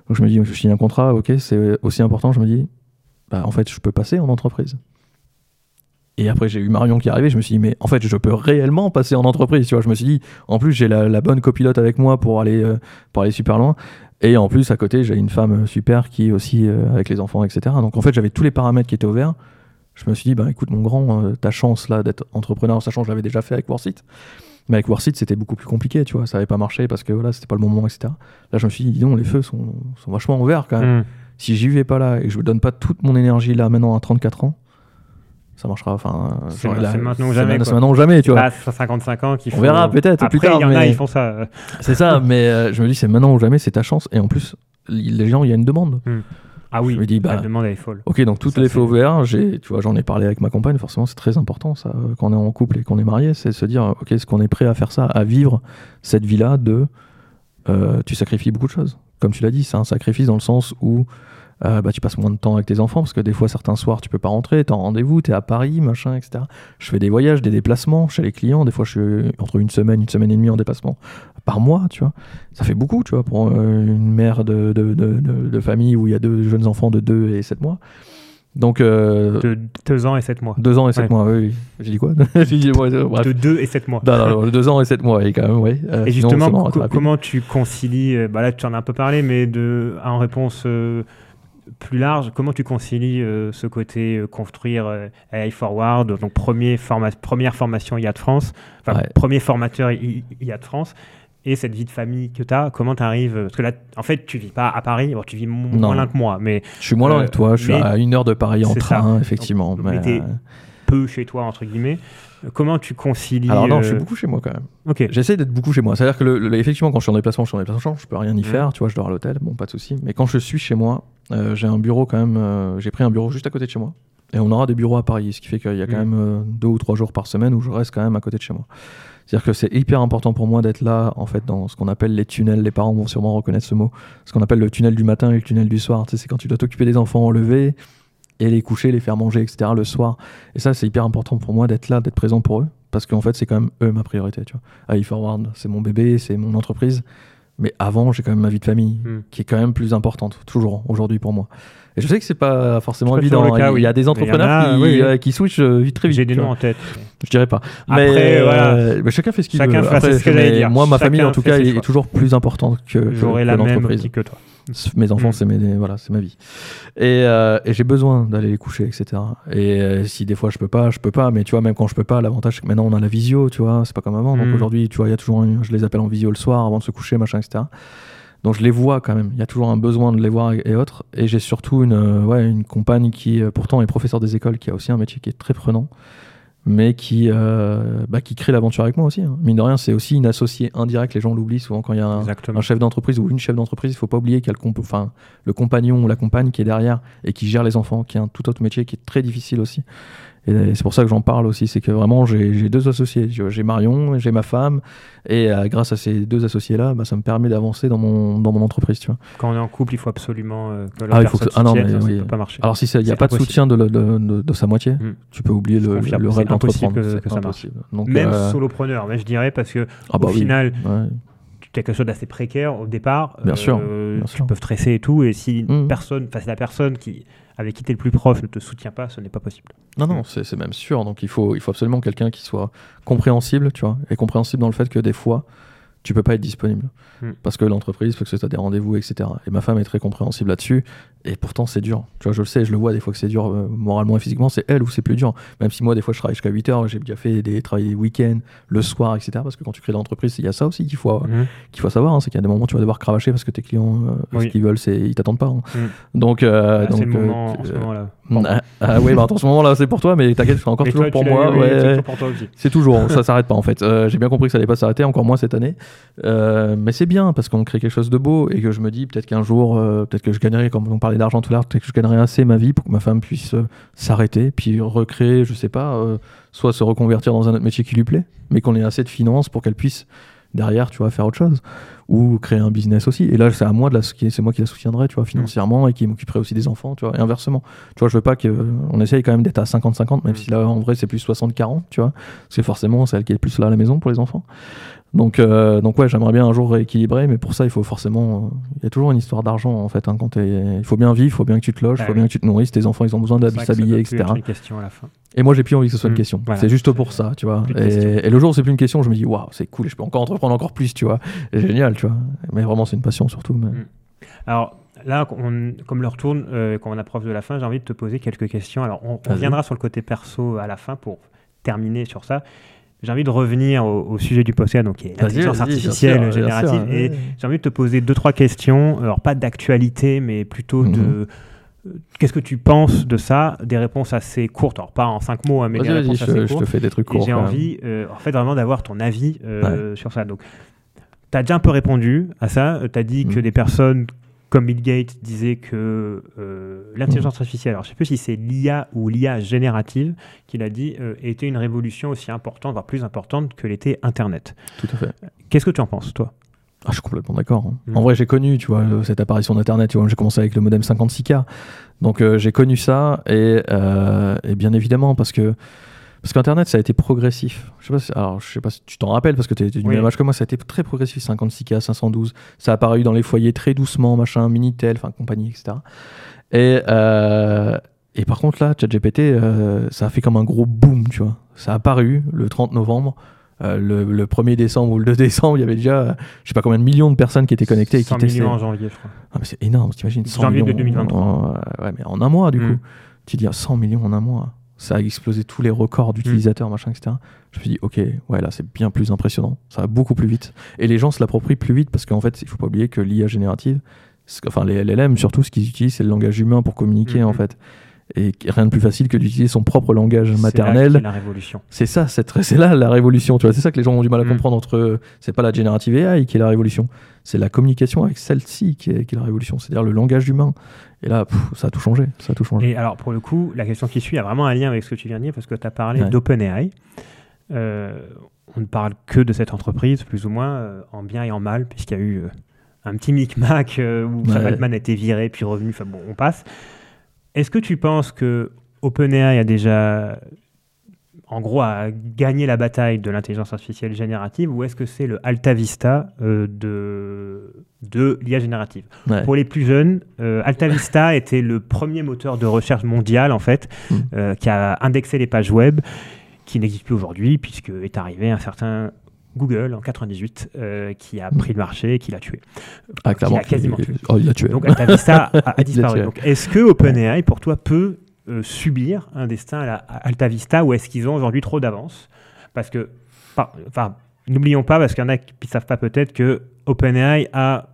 Donc je me dis, je signe un contrat, ok, c'est aussi important, je me dis, bah, en fait, je peux passer en entreprise. Et après, j'ai eu Marion qui est arrivée, je me suis dit, mais en fait, je peux réellement passer en entreprise, tu vois. Je me suis dit, en plus, j'ai la, bonne copilote avec moi pour aller, euh, pour aller super loin. Et en plus, à côté, j'ai une femme euh, super qui est aussi avec les enfants, etc. Donc en fait, j'avais tous les paramètres qui étaient ouverts. Je me suis dit, bah écoute, mon grand, euh, ta chance là d'être entrepreneur, sachant que je l'avais déjà fait avec Worsit. Mais avec Worsit, c'était beaucoup plus compliqué, tu vois. Ça n'avait pas marché parce que voilà, c'était pas le moment, etc. Là, je me suis dit, dis donc, les feux sont, sont vachement ouverts quand même Mm. si j'y vais pas là et que je ne donne pas toute mon énergie là maintenant à 34 ans, ça marchera. Enfin, C'est maintenant ou jamais. C'est maintenant ou jamais, tu vois. Pas à 55 ans qu'il On verra peut-être plus tard, il y en a, ils font ça. euh, C'est ça, mais euh, je me dis, c'est maintenant ou jamais, c'est ta chance. Et en plus, les gens, il y a une demande. Ah oui, Je me dis, bah, la demande elle est folle. Ok, donc toutes Ça, les feux ouverts, j'ai, tu vois, j'en ai parlé avec ma compagne. Forcément, c'est très important ça euh, quand on est en couple et qu'on est marié, c'est de se dire, ok, est-ce qu'on est prêt à faire ça, à vivre cette vie-là de, euh, tu sacrifies beaucoup de choses. Comme tu l'as dit, c'est un sacrifice dans le sens où euh, bah, tu passes moins de temps avec tes enfants parce que des fois certains soirs tu peux pas rentrer, t'es en rendez-vous, t'es à Paris, machin, etc. Je fais des voyages, des déplacements chez les clients. Des fois, je suis entre une semaine, une semaine et demie en déplacement par mois, tu vois. Ça fait beaucoup, tu vois, pour euh, une mère de, de, de, de- famille où il y a deux jeunes enfants de 2 et 7 mois. Donc, euh, De 2 ans et 7 mois. deux ans et 7 Ouais. mois, oui. oui. J'ai dit quoi? J'ai dit, ouais, euh. De 2 et 7 mois. Non, non, non, deux ans et 7 mois, oui, quand même, oui. Euh, Et sinon, justement, co- rapide. comment tu concilies, euh, bah là tu en as un peu parlé, mais de, en réponse euh, plus large, comment tu concilies ce côté construire AI Forward, donc premier forma- première formation IA de France, enfin Ouais. premier formateur IA de France, et cette vie de famille que tu as, comment tu arrives Parce que là, en fait, tu vis pas à Paris, bon, tu vis Non. moins loin que moi, mais Je suis moins loin Euh, que toi, je suis à une heure de Paris en ça. train, effectivement. Donc, mais, mais t'es- euh, peu chez toi, entre guillemets. Euh, Comment tu concilies Alors non, euh, je suis beaucoup chez moi quand même. Ok. J'essaie d'être beaucoup chez moi. C'est-à-dire que le- le- effectivement, quand je suis en déplacement, je suis en déplacement, je peux rien y Mhm. faire. Tu vois, je dors à l'hôtel, bon, pas de souci. Mais quand je suis chez moi, euh, j'ai un bureau quand même. euh, j'ai pris un bureau juste à côté de chez moi. Et on aura des bureaux à Paris, ce qui fait qu'il y a quand Mhm. même euh, deux ou trois jours par semaine où je reste quand même à côté de chez moi. C'est-à-dire que c'est hyper important pour moi d'être là, en fait, dans ce qu'on appelle les tunnels. Les parents vont sûrement reconnaître ce mot. Ce qu'on appelle le tunnel du matin et le tunnel du soir. Tu sais, c'est quand tu dois t'occuper des enfants au lever et les coucher, les faire manger, etc. le soir. Et ça, c'est hyper important pour moi d'être là, d'être présent pour eux. Parce qu'en fait, c'est quand même eux ma priorité. Tu vois. AI Forward, c'est mon bébé, c'est mon entreprise. Mais avant, j'ai quand même ma vie de famille, Hmm. qui est quand même plus importante, toujours, aujourd'hui pour moi. Et je sais que c'est pas forcément évident. le cas, il oui. y a des il entrepreneurs a, qui, oui, oui. euh, qui switchent euh, vite, très vite. J'ai des noms en tête. Je dirais pas. Après, mais, voilà. euh, mais chacun fait ce qu'il Chacun veut. fait- c'est ce que j'allais dire. Moi, ma Chacun famille, en tout fait cas, est choix. toujours plus importante que, J'aurais la même que toi. Mes enfants, Mm. c'est mes, voilà, c'est ma vie. Et, euh, et j'ai besoin d'aller les coucher, etc. Et euh, si des fois je peux pas, je peux pas. Mais tu vois, même quand je peux pas, l'avantage c'est que maintenant on a la visio, tu vois, c'est pas comme avant. Donc Mm. aujourd'hui, tu vois, il y a toujours, un- je les appelle en visio le soir avant de se coucher, machin, etc. Donc je les vois quand même. Il y a toujours un besoin de les voir et, et autres. Et j'ai surtout une, euh, ouais, une compagne qui euh, pourtant est professeur des écoles, qui a aussi un métier qui est très prenant, mais qui, euh, bah, qui crée l'aventure avec moi aussi. hein. Mine de rien, c'est aussi une associée indirecte. Les gens l'oublient souvent quand il y a un, chef d'entreprise ou une chef d'entreprise, il faut pas oublier qu'il y a le, comp- enfin, le compagnon ou la compagne qui est derrière et qui gère les enfants, qui est un tout autre métier qui est très difficile aussi. Et c'est pour ça que j'en parle aussi, c'est que vraiment j'ai deux associés. J'ai Marion, j'ai ma femme, et euh, grâce à ces deux associés-là, bah, ça me permet d'avancer dans mon, dans mon entreprise. Tu vois. Quand on est en couple, il faut absolument euh, que la ah, il faut que... ah non, mais, ça oui. peut pas marcher. Alors si il n'y a pas de soutien de, de, de, sa moitié, hmm. tu peux oublier le, le rêve d'entreprendre. Que, que ça marche. Donc, Même euh... solopreneur, mais je dirais parce que ah bah au final, tu as quelque chose d'assez précaire au départ. Bien sûr. Euh, tu peux stresser et tout, et si mmh. personne, face la personne qui avec qui tu es le plus proche ne te soutient pas, ce n'est pas possible. Non, non, c'est même sûr. Donc il faut, il faut absolument quelqu'un qui soit compréhensible, tu vois, et compréhensible dans le fait que des fois, tu peux pas être disponible. Hmm. Parce que l'entreprise, parce que tu as des rendez-vous, etc. Et ma femme est très compréhensible là-dessus. Et pourtant, c'est dur. Tu vois, je le sais, je le vois des fois que c'est dur euh, moralement et physiquement. C'est elle ou c'est plus dur. Même si moi, des fois, je travaille jusqu'à 8 heures, j'ai déjà fait des travails week-ends, le soir, etc. Parce que quand tu crées l'entreprise, il y a ça aussi qu'il faut, hmm. qu'il faut savoir. Hein. c'est qu'il y a des moments où tu vas devoir cravacher parce que tes clients, euh, ce qu'ils veulent, c'est ils t'attendent pas. Hein. Hmm. Donc, euh, ah, donc c'est le moment, en ce moment-là. Ah, ah, oui, bah, en ce moment-là, c'est pour toi, mais t'inquiète, c'est encore toujours pour moi. c'est toujours, ça s'arrête pas en fait. j'ai bien compris que ça allait pas s'arrêter, encore moins cette année. Mais c'est bien parce qu'on crée quelque chose de beau et que je me dis peut-être qu'un jour, peut-être que je gagnerai, comme on parlait d'argent tout à l'heure, peut-être que je gagnerai assez ma vie pour que ma femme puisse s'arrêter, puis recréer, je sais pas, soit se reconvertir dans un autre métier qui lui plaît, mais qu'on ait assez de finances pour qu'elle puisse derrière, tu vois, faire autre chose ou créer un business aussi. Et là, c'est à moi de la, c'est moi qui la soutiendrai, tu vois, financièrement et qui m'occuperai aussi des enfants, tu vois, et inversement. Tu vois, je veux pas que, on essaye quand même d'être à 50-50, même mm. si là, en vrai, c'est plus 60-40, tu vois, parce que forcément, c'est elle qui est plus là à la maison pour les enfants. Donc, euh, donc ouais, j'aimerais bien un jour rééquilibrer, mais pour ça, il faut forcément. Il y a toujours une histoire d'argent en fait. Hein, quand il faut bien vivre, il faut bien que tu te loges, il faut bien que tu te nourrisses. Tes enfants, ils ont besoin de s'habiller, etc. Une question à la fin. Et moi, j'ai plus envie que ce soit une mmh. question. c'est juste pour ça, tu vois. Et, le jour où c'est plus une question, je me dis, waouh, c'est cool, je peux encore entreprendre encore plus, tu vois. C'est génial, tu vois. Mais vraiment, c'est une passion surtout. Mais... Mmh. Alors, là, comme le retourne, euh, quand on approche de la fin, j'ai envie de te poser quelques questions. Alors, on, on reviendra sur le côté perso à la fin pour terminer sur ça j'ai envie de revenir au, sujet du podcast, donc l'intelligence artificielle générative. et j'ai envie de te poser deux, trois questions, alors pas d'actualité, mais plutôt de. Mhm. Euh, qu'est-ce que tu penses de ça? Des réponses assez courtes, alors pas en cinq mots, hein, mais des réponses assez courtes. Je te fais des trucs courts. J'ai envie, euh, en fait, vraiment d'avoir ton avis euh, sur ça. Donc, tu as déjà un peu répondu à ça. Tu as dit que mhm. des personnes comme Bill Gates disait que euh, l'intelligence mm. artificielle, alors je ne sais plus si c'est l'IA ou l'IA générative qu'il a dit, euh, était une révolution aussi importante, voire plus importante que l'était Internet. Tout à fait. Qu'est-ce que tu en penses, toi? Ah, je suis complètement d'accord. Hein. Mm. En vrai, j'ai connu, tu vois, cette apparition d'Internet. J'ai commencé avec le modem 56K. Donc, euh, j'ai connu ça. Et, et, bien évidemment, parce que parce qu'Internet, ça a été progressif. Je sais pas si, alors, je sais pas si tu t'en rappelles, parce que tu es du même âge que moi, ça a été très progressif, 56K, 512. Ça a apparu dans les foyers très doucement, machin, Minitel, enfin, compagnie, etc. Et, euh, et par contre, là, ChatGPT, euh, ça a fait comme un gros boom, tu vois. Ça a apparu le 30 novembre. Euh, le, 1er décembre ou le 2 décembre, il y avait déjà, je sais pas combien de millions de personnes qui étaient connectées et qui testaient. 100 millions en janvier, je crois. Ah, mais c'est énorme, t'imagines 100 janvier millions de 2023. ouais, mais en un mois, du mm. coup. Tu dis 100 millions en un mois ça a explosé tous les records d'utilisateurs, mm. machin, etc. Je me suis dit, ok, ouais, là, c'est bien plus impressionnant. Ça va beaucoup plus vite. Et les gens se l'approprient plus vite parce qu'en fait, il faut pas oublier que l'IA générative, enfin, les LLM, surtout, ce qu'ils utilisent, c'est le langage humain pour communiquer, en mm-hmm. fait. Et rien de plus facile que d'utiliser son propre langage maternel. C'est la révolution. C'est ça, c'est là la révolution. Tu vois, c'est ça que les gens ont du mal à comprendre entre. C'est pas la générative AI qui est la révolution, c'est la communication avec celle-ci qui est, qui est la révolution. C'est-à-dire le langage humain. Et là, ça a tout changé. Ça a tout changé. Et alors, pour le coup, la question qui suit a vraiment un lien avec ce que tu viens de dire, parce que tu as parlé d'OpenAI. Euh, on ne parle que de cette entreprise, plus ou moins, euh, en bien et en mal, puisqu'il y a eu euh, un petit micmac où ouais. Batman a été viré, puis revenu. Enfin bon, on passe. Est-ce que tu penses que OpenAI a déjà en gros, à gagner la bataille de l'intelligence artificielle générative ou est-ce que c'est le Alta Vista euh, de, de l'IA générative? Pour les plus jeunes, euh, Alta Vista était le premier moteur de recherche mondial, en fait, hmm. euh, qui a indexé les pages web, qui n'existe plus aujourd'hui, puisque est arrivé un certain Google en 98 qui a hmm. pris le marché et qui l'a tué. Ah. Qui quasiment tué. Oh, il a tué. Donc Alta Vista a, disparu. est-ce que OpenAI, pour toi, peut euh, subir un destin à, la, Alta Vista ou est-ce qu'ils ont aujourd'hui trop d'avance? Parce que, enfin, n'oublions pas, parce qu'il y en a qui ne savent pas peut-être que OpenAI a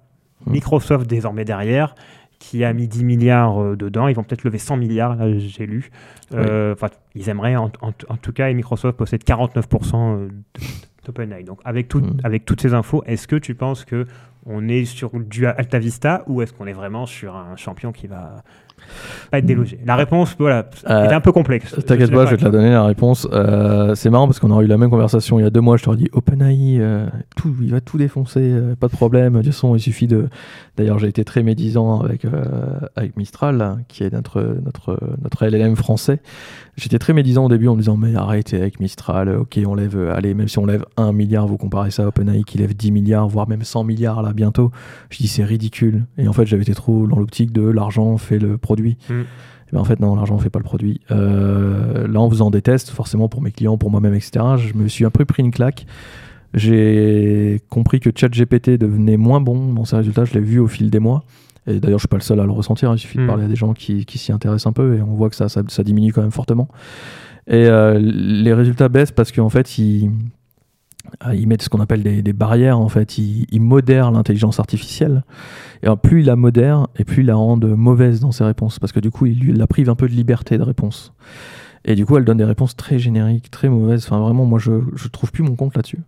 hmm. Microsoft désormais derrière qui a mis 10 milliards euh, dedans. Ils vont peut-être lever 100 milliards, là j'ai lu. Euh, ils aimeraient, en, tout cas, et Microsoft possède 49% d'OpenAI. Donc avec, tout, hmm. avec toutes ces infos, est-ce que tu penses que on est sur du Alta Vista ou est-ce qu'on est vraiment sur un champion qui va pas être délogé La réponse, voilà, euh, était un peu complexe. T'inquiète pas, je vais te la donner la réponse. Euh, c'est marrant parce qu'on a eu la même conversation il y a deux mois. Je t'aurais dit OpenAI, euh, tout, il va tout défoncer, pas de problème. De toute façon, il suffit de. D'ailleurs, j'ai été très médisant avec, avec Mistral, qui est notre, notre, notre LLM français. J'étais très médisant au début en me disant mais arrêtez avec Mistral, ok on lève, allez même si on lève 1 milliard, vous comparez ça à OpenAI qui lève 10 milliards, voire même 100 milliards là bientôt, je dis c'est ridicule. Et en fait j'avais été trop dans l'optique de l'argent fait le produit. Mm. Ben, en fait non, l'argent fait pas le produit. Euh, là en faisant des tests, forcément pour mes clients, pour moi-même, etc., je me suis un peu pris une claque. J'ai compris que ChatGPT devenait moins bon dans ses résultats, je l'ai vu au fil des mois. Et d'ailleurs, je suis pas le seul à le ressentir. Il suffit de hmm. parler à des gens qui, s'y intéressent un peu et on voit que ça, ça, diminue quand même fortement. Et euh, les résultats baissent parce qu'en fait, ils, ils mettent ce qu'on appelle des, barrières. En fait, ils, modèrent l'intelligence artificielle. Et plus ils la modèrent, et plus ils la rendent mauvaise dans ses réponses, parce que du coup, ils la privent un peu de liberté de réponse. Et du coup, elle donne des réponses très génériques, très mauvaises. Enfin, vraiment, moi, je, je trouve plus mon compte là-dessus.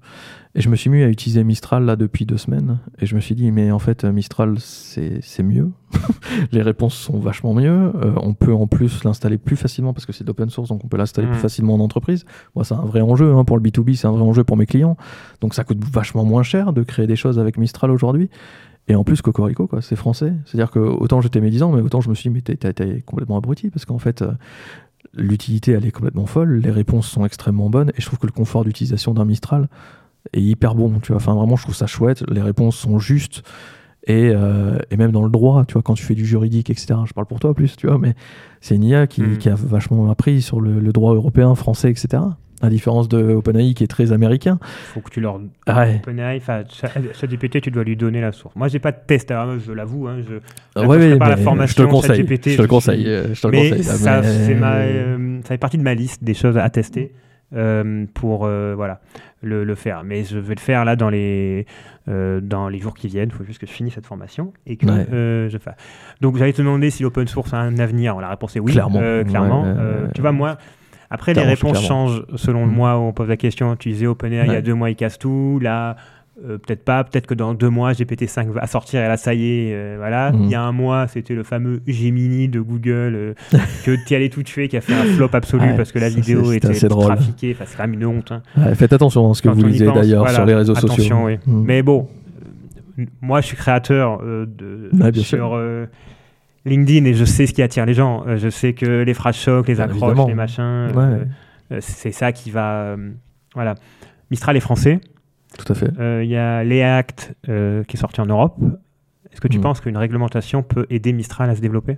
Et je me suis mis à utiliser Mistral là depuis deux semaines. Et je me suis dit, mais en fait, Mistral, c'est mieux. les réponses sont vachement mieux. Euh, on peut en plus l'installer plus facilement parce que c'est d'open source, donc on peut l'installer plus mm. facilement en entreprise. Moi, c'est un vrai enjeu hein, pour le B2B, c'est un vrai enjeu pour mes clients. Donc ça coûte vachement moins cher de créer des choses avec Mistral aujourd'hui. Et en plus, Cocorico, quoi, c'est français. C'est-à-dire que autant j'étais médisant, mais autant je me suis dit, mais t'es complètement abruti parce qu'en fait, euh, l'utilité, elle est complètement folle, les réponses sont extrêmement bonnes, et je trouve que le confort d'utilisation d'un Mistral est hyper bon, tu vois. Enfin, vraiment, je trouve ça chouette, les réponses sont justes, et, euh, et même dans le droit, tu vois, quand tu fais du juridique, etc. Je parle pour toi plus, tu vois, mais c'est une IA qui, hmm. qui, a vachement appris sur le, le droit européen, français, etc à différence de OpenAI qui est très américain. Il faut que tu leur. Ouais. OpenAI, ChatGPT, tu dois lui donner la source. Moi, j'ai pas de test, je l'avoue. Hein, je ah ouais, pas la formation je te le conseille. je te le conseille. Je te le mais conseille ça, mais... Ma, euh, ça fait partie de ma liste des choses à tester. Euh, pour euh, voilà le, le, faire mais je vais le faire là dans les dans les jours qui viennent il faut juste que je finisse cette formation et que je fasse donc j'allais te demander si l'open source a un avenir la réponse est oui clairement, clairement. tu vois moi après, les réponses changent selon le mm. mois où on pose la question. Tu disais OpenAI, il y a deux mois, il casse tout. Là, euh, peut-être pas. Peut-être que dans deux mois, GPT-5 va sortir et là, ça y est. Euh, voilà. Mm. Il y a un mois, c'était le fameux Gemini de Google euh, que tu allais tout tuer, qui a fait un flop absolu parce que la vidéo était trafiquée. Enfin, c'est quand même une honte. Hein. faites attention à ce que vous lisez d'ailleurs sur les réseaux sociaux. Oui. Mm. Mais bon, moi, je suis créateur de, sur LinkedIn et je sais ce qui attire les gens. Euh, je sais que les phrases chocs, les accroches, les machins, euh, euh, c'est ça qui va. voilà. Mistral est français. Tout à fait. Il y a l'EACT qui est sorti en Europe. Est-ce que tu mm. penses qu'une réglementation peut aider Mistral à se développer?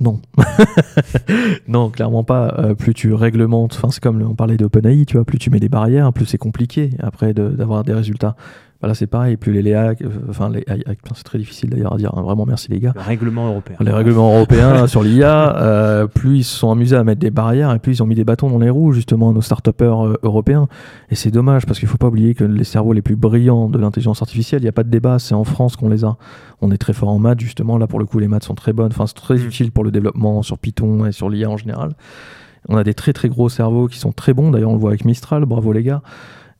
Non. non, clairement pas. plus tu réglementes, enfin c'est comme on parlait d'OpenAI, tu vois, plus tu mets des barrières, plus c'est compliqué après d'avoir des résultats. Là, c'est pareil, plus les LEA, euh, enfin, les, c'est très difficile d'ailleurs à dire, hein, vraiment merci les gars. Le règlement européen. Les règlements européens sur l'IA, euh, plus ils se sont amusés à mettre des barrières et plus ils ont mis des bâtons dans les roues justement à nos start euh, européens. Et c'est dommage parce qu'il ne faut pas oublier que les cerveaux les plus brillants de l'intelligence artificielle, il n'y a pas de débat, c'est en France qu'on les a. On est très fort en maths justement, là pour le coup les maths sont très bonnes, enfin c'est très mm. utile pour le développement sur Python et sur l'IA en général. On a des très très gros cerveaux qui sont très bons, d'ailleurs on le voit avec Mistral, bravo les gars.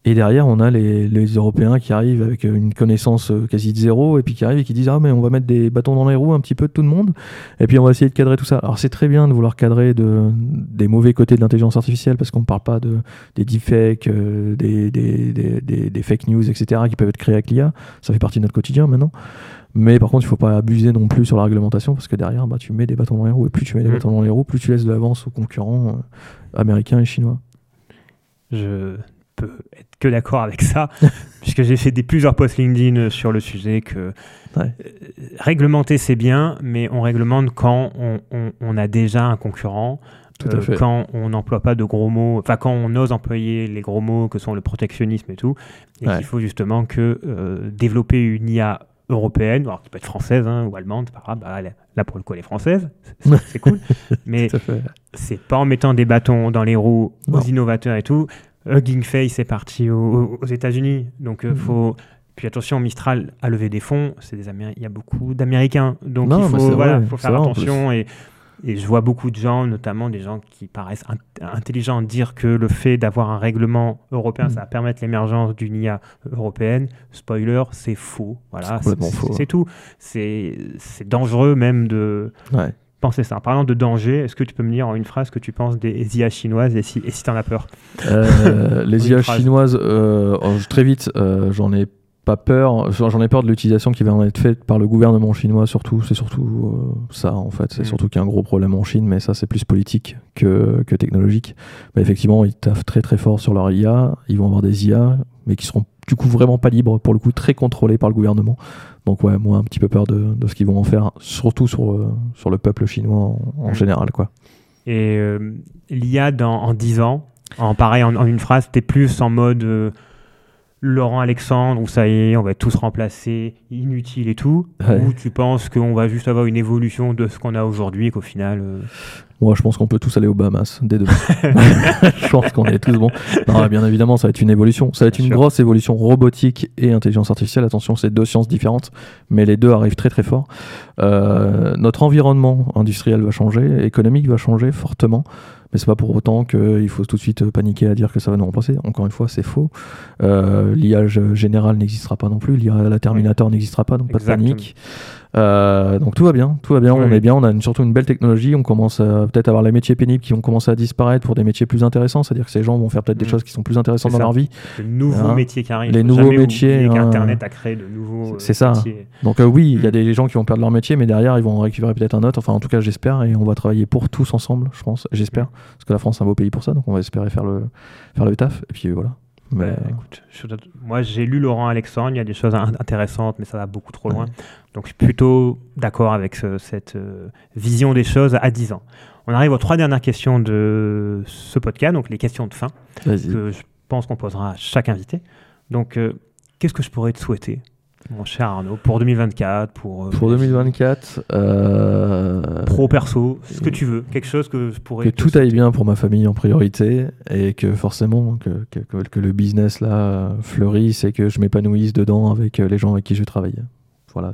Et derrière, on a les, Européens qui arrivent avec une connaissance euh, quasi de zéro, et puis qui arrivent et qui disent Ah, mais on va mettre des bâtons dans les roues un petit peu de tout le monde, et puis on va essayer de cadrer tout ça. Alors, c'est très bien de vouloir cadrer de, des mauvais côtés de l'intelligence artificielle, parce qu'on ne parle pas de, des deepfakes, euh, des, des, des, des, fake news, etc., qui peuvent être créés avec l'IA. Ça fait partie de notre quotidien maintenant. Mais par contre, il ne faut pas abuser non plus sur la réglementation, parce que derrière, bah, tu mets des bâtons dans les roues, et plus tu mets des mmh. bâtons dans les roues, plus tu laisses de l'avance aux concurrents euh, américains et chinois. Je peux être que d'accord avec ça, puisque j'ai fait des, plusieurs posts LinkedIn sur le sujet que euh, réglementer c'est bien, mais on réglemente quand on, a déjà un concurrent. Euh, quand on n'emploie pas de gros mots, enfin quand on ose employer les gros mots que sont le protectionnisme et tout, et qu'il faut justement que euh, développer une IA européenne, alors qui peut être française hein, ou allemande, pas grave, bah, là pour le coup elle est française, c'est cool, mais c'est pas en mettant des bâtons dans les roues aux innovateurs et tout, Hugging Face est parti aux, États-Unis. Donc, euh, mhm. faut. Puis attention, Mistral a levé des fonds. C'est des Il y a beaucoup d'Américains. Donc, il faut, voilà, faut faire attention. Et, et, je vois beaucoup de gens, notamment des gens qui paraissent intelligents, dire que le fait d'avoir un règlement européen, mhm. ça va permettre l'émergence d'une IA européenne. Spoiler, c'est faux. Voilà, c'est tout. C'est dangereux même de. Penser ça. En parlant de danger, est-ce que tu peux me dire en une phrase ce que tu penses des IA chinoises et si, et si tu en as peur Euh, les IA phrase. chinoises, euh, oh, très vite, euh, j'en ai pas peur. J'en ai peur de l'utilisation qui va en être faite par le gouvernement chinois, surtout. C'est surtout ça, en fait. C'est Mm. surtout qu'il y a un gros problème en Chine, mais ça, c'est plus politique que, que technologique. Mais effectivement, ils taffent très très fort sur leur IA. Ils vont avoir des IA, mais qui seront du coup vraiment pas libres, pour le coup, très contrôlés par le gouvernement. Donc, ouais, moi, un petit peu peur de, de ce qu'ils vont en faire, surtout sur, euh, sur le peuple chinois en, en général, quoi. Et euh, l'IA dans, en 10 ans, en pareil, en, en une phrase, t'es plus en mode euh, Laurent Alexandre, où ça y est, on va être tous remplacés, inutile et tout, Ouais. ou tu penses qu'on va juste avoir une évolution de ce qu'on a aujourd'hui et qu'au final. Moi, je pense qu'on peut tous aller aux Bahamas dès demain. je pense qu'on est tous bons. Non, bien évidemment, ça va être une évolution. Ça va être Bien une sûr. grosse évolution robotique et intelligence artificielle. Attention, c'est deux sciences différentes, mais les deux arrivent très très fort. Euh, notre environnement industriel va changer, économique va changer fortement. Mais c'est pas pour autant qu'il faut tout de suite paniquer à dire que ça va nous remplacer. Encore une fois, c'est faux. Euh, L'IA général n'existera pas non plus. L'IA la Terminator n'existera pas, donc pas de panique. Euh, donc tout va bien, tout va bien, Oui, on est bien, on a une- surtout une belle technologie, on commence à peut-être avoir les métiers pénibles qui vont commencer à disparaître pour des métiers plus intéressants, c'est-à-dire que ces gens vont faire peut-être des Mm. choses qui sont plus intéressantes dans leur vie. de nouveaux Hein, métiers qui arrivent. les nouveaux métiers, oublier hein. qu'Internet a créé de nouveaux C'est euh, ça. métiers. Donc euh, oui, il y a Mm. des gens qui vont perdre leur métier, mais derrière ils vont en récupérer peut-être un autre, enfin en tout cas j'espère, et on va travailler pour tous ensemble, je pense, j'espère, parce que la France est un beau pays pour ça, donc on va espérer faire le, faire le taf, et puis voilà. Mais, Bah, écoute, je- moi, j'ai lu Laurent Alexandre, il y a des choses in- intéressantes, mais ça va beaucoup trop loin. Ouais. Donc, je suis plutôt d'accord avec ce- cette euh, vision des choses à 10 ans. On arrive aux trois dernières questions de ce podcast, donc les questions de fin, que je pense qu'on posera à chaque invité. Donc, euh, qu'est-ce que je pourrais te souhaiter, mon cher Arnaud, pour 2024, pour, euh, Pour 2024, euh, pro, perso, ce que tu veux, quelque chose que je pourrais que tout aille bien pour ma famille en priorité et que forcément que, que, le business là fleurisse et que je m'épanouisse dedans avec les gens avec qui je travaille. Voilà,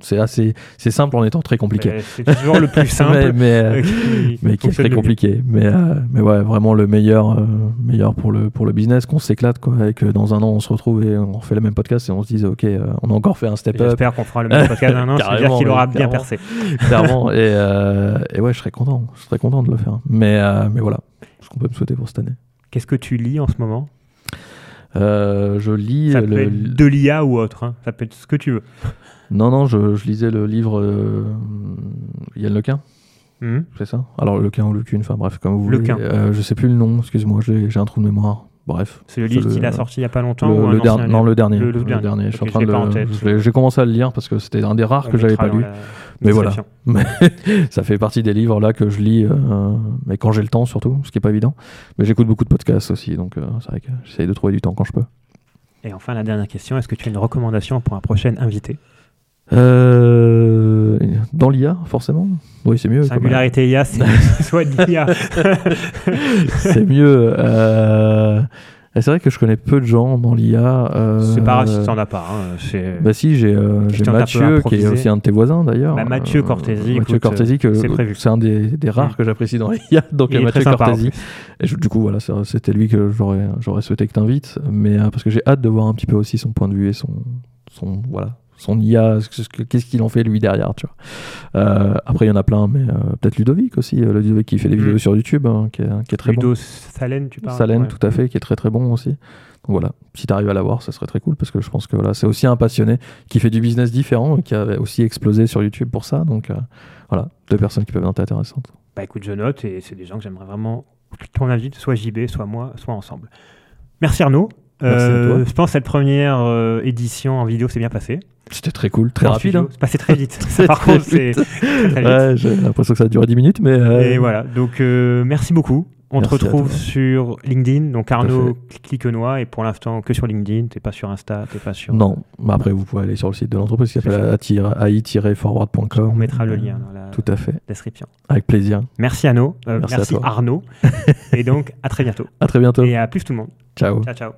c'est assez c'est simple en étant très compliqué. Mais C'est toujours le plus simple. mais mais, qui mais qui est très compliqué. Mais euh, mais ouais, vraiment le meilleur euh, meilleur pour le pour le business qu'on s'éclate quoi et que dans un an on se retrouve et on refait le même podcast et on se dise ok euh, on a encore fait un step Et up J'espère qu'on fera le même podcast dans un an, ça veut dire Carrément, qu'il aura bien percé. clairement et, et ouais je serais content je serais content de le faire. Mais mais voilà ce qu'on peut me souhaiter pour cette année. Qu'est-ce que tu lis en ce moment? Euh, je lis Ça le- peut être de l'IA ou autre, hein. ça peut être ce que tu veux. Non, non, je, je lisais le livre euh, Yann Lequin, Mhm. c'est ça? Alors Lequin ou Lecune, enfin bref, comme vous voulez. Lequin. Euh, je sais plus le nom, excuse-moi, j'ai un trou de mémoire. Bref. C'est le livre qu'il a sorti il n'y a pas longtemps Le, ou un le ancien non, le dernier. Le- le dernier. Je suis Ok, en train je de l'ai pas en le- tête. je l'ai- J'ai commencé à le lire parce que c'était un des rares On que j'avais pas lu. la Mais voilà. Ça fait partie des livres là que je lis, euh, mais quand j'ai le temps surtout, ce qui est pas évident. Mais j'écoute beaucoup de podcasts aussi, donc euh, c'est vrai que j'essaye de trouver du temps quand je peux. Et enfin, la dernière question, est-ce que tu as une recommandation pour un prochain invité? Euh, dans l'IA, forcément. Oui, c'est mieux. Singularité IA, c'est soit de l'IA. c'est mieux. euh, C'est vrai que je connais peu de gens dans l'IA. euh, C'est pas grave si tu n'en as pas. hein, Bah si, j'ai euh, Mathieu, qui est aussi un de tes voisins d'ailleurs. Bah, Mathieu Euh, Cortési, Mathieu écoute, Cortési, c'est un des, des rares que j'apprécie dans l'IA. Donc Il Mathieu Cortési. Et je- du coup, voilà, c'était lui que j'aurais souhaité que tu invites. Mais euh, parce que j'ai hâte de voir un petit peu aussi son point de vue et son, son voilà son IA, ce que- qu'est-ce qu'il en fait lui derrière, tu vois. Euh, après, il y en a plein, mais euh, peut-être Ludovic aussi, euh, Ludovic qui fait des Mm. vidéos sur YouTube, hein, qui, est, qui est très bon. Ludo Salen, tu parles Salen, Ouais. tout à fait, qui est très très bon aussi. Donc voilà, si tu arrives à l'avoir, ça serait très cool parce que je pense que voilà, c'est aussi un passionné qui fait du business différent et qui a aussi explosé sur YouTube pour ça. Donc voilà, deux personnes qui peuvent être intéressantes. Bah écoute, je note et c'est des gens que j'aimerais vraiment qu'on invite, soit JB, soit moi, soit ensemble. Merci Arnaud. Euh, je pense que cette première euh, édition en vidéo s'est bien passée. C'était très cool, très En rapide. hein. C'est passé très vite. C'est Par très contre, c'est. Ouais, j'ai l'impression que ça a duré 10 minutes, mais. euh, Et voilà, donc euh, merci beaucoup. On Merci te retrouve sur LinkedIn, donc Arnaud Cliquenois, et pour l'instant que sur LinkedIn, t'es pas sur Insta, t'es pas sur. Non, mais après vous pouvez aller sur le site de l'entreprise qui s'appelle ai-forward.com. On mettra le lien dans la Tout à fait, description. avec plaisir. Merci Arnaud, Euh, Merci merci, à toi. Arnaud, et donc à très bientôt. À très bientôt. Et à plus tout le monde. Ciao. Ciao, ciao.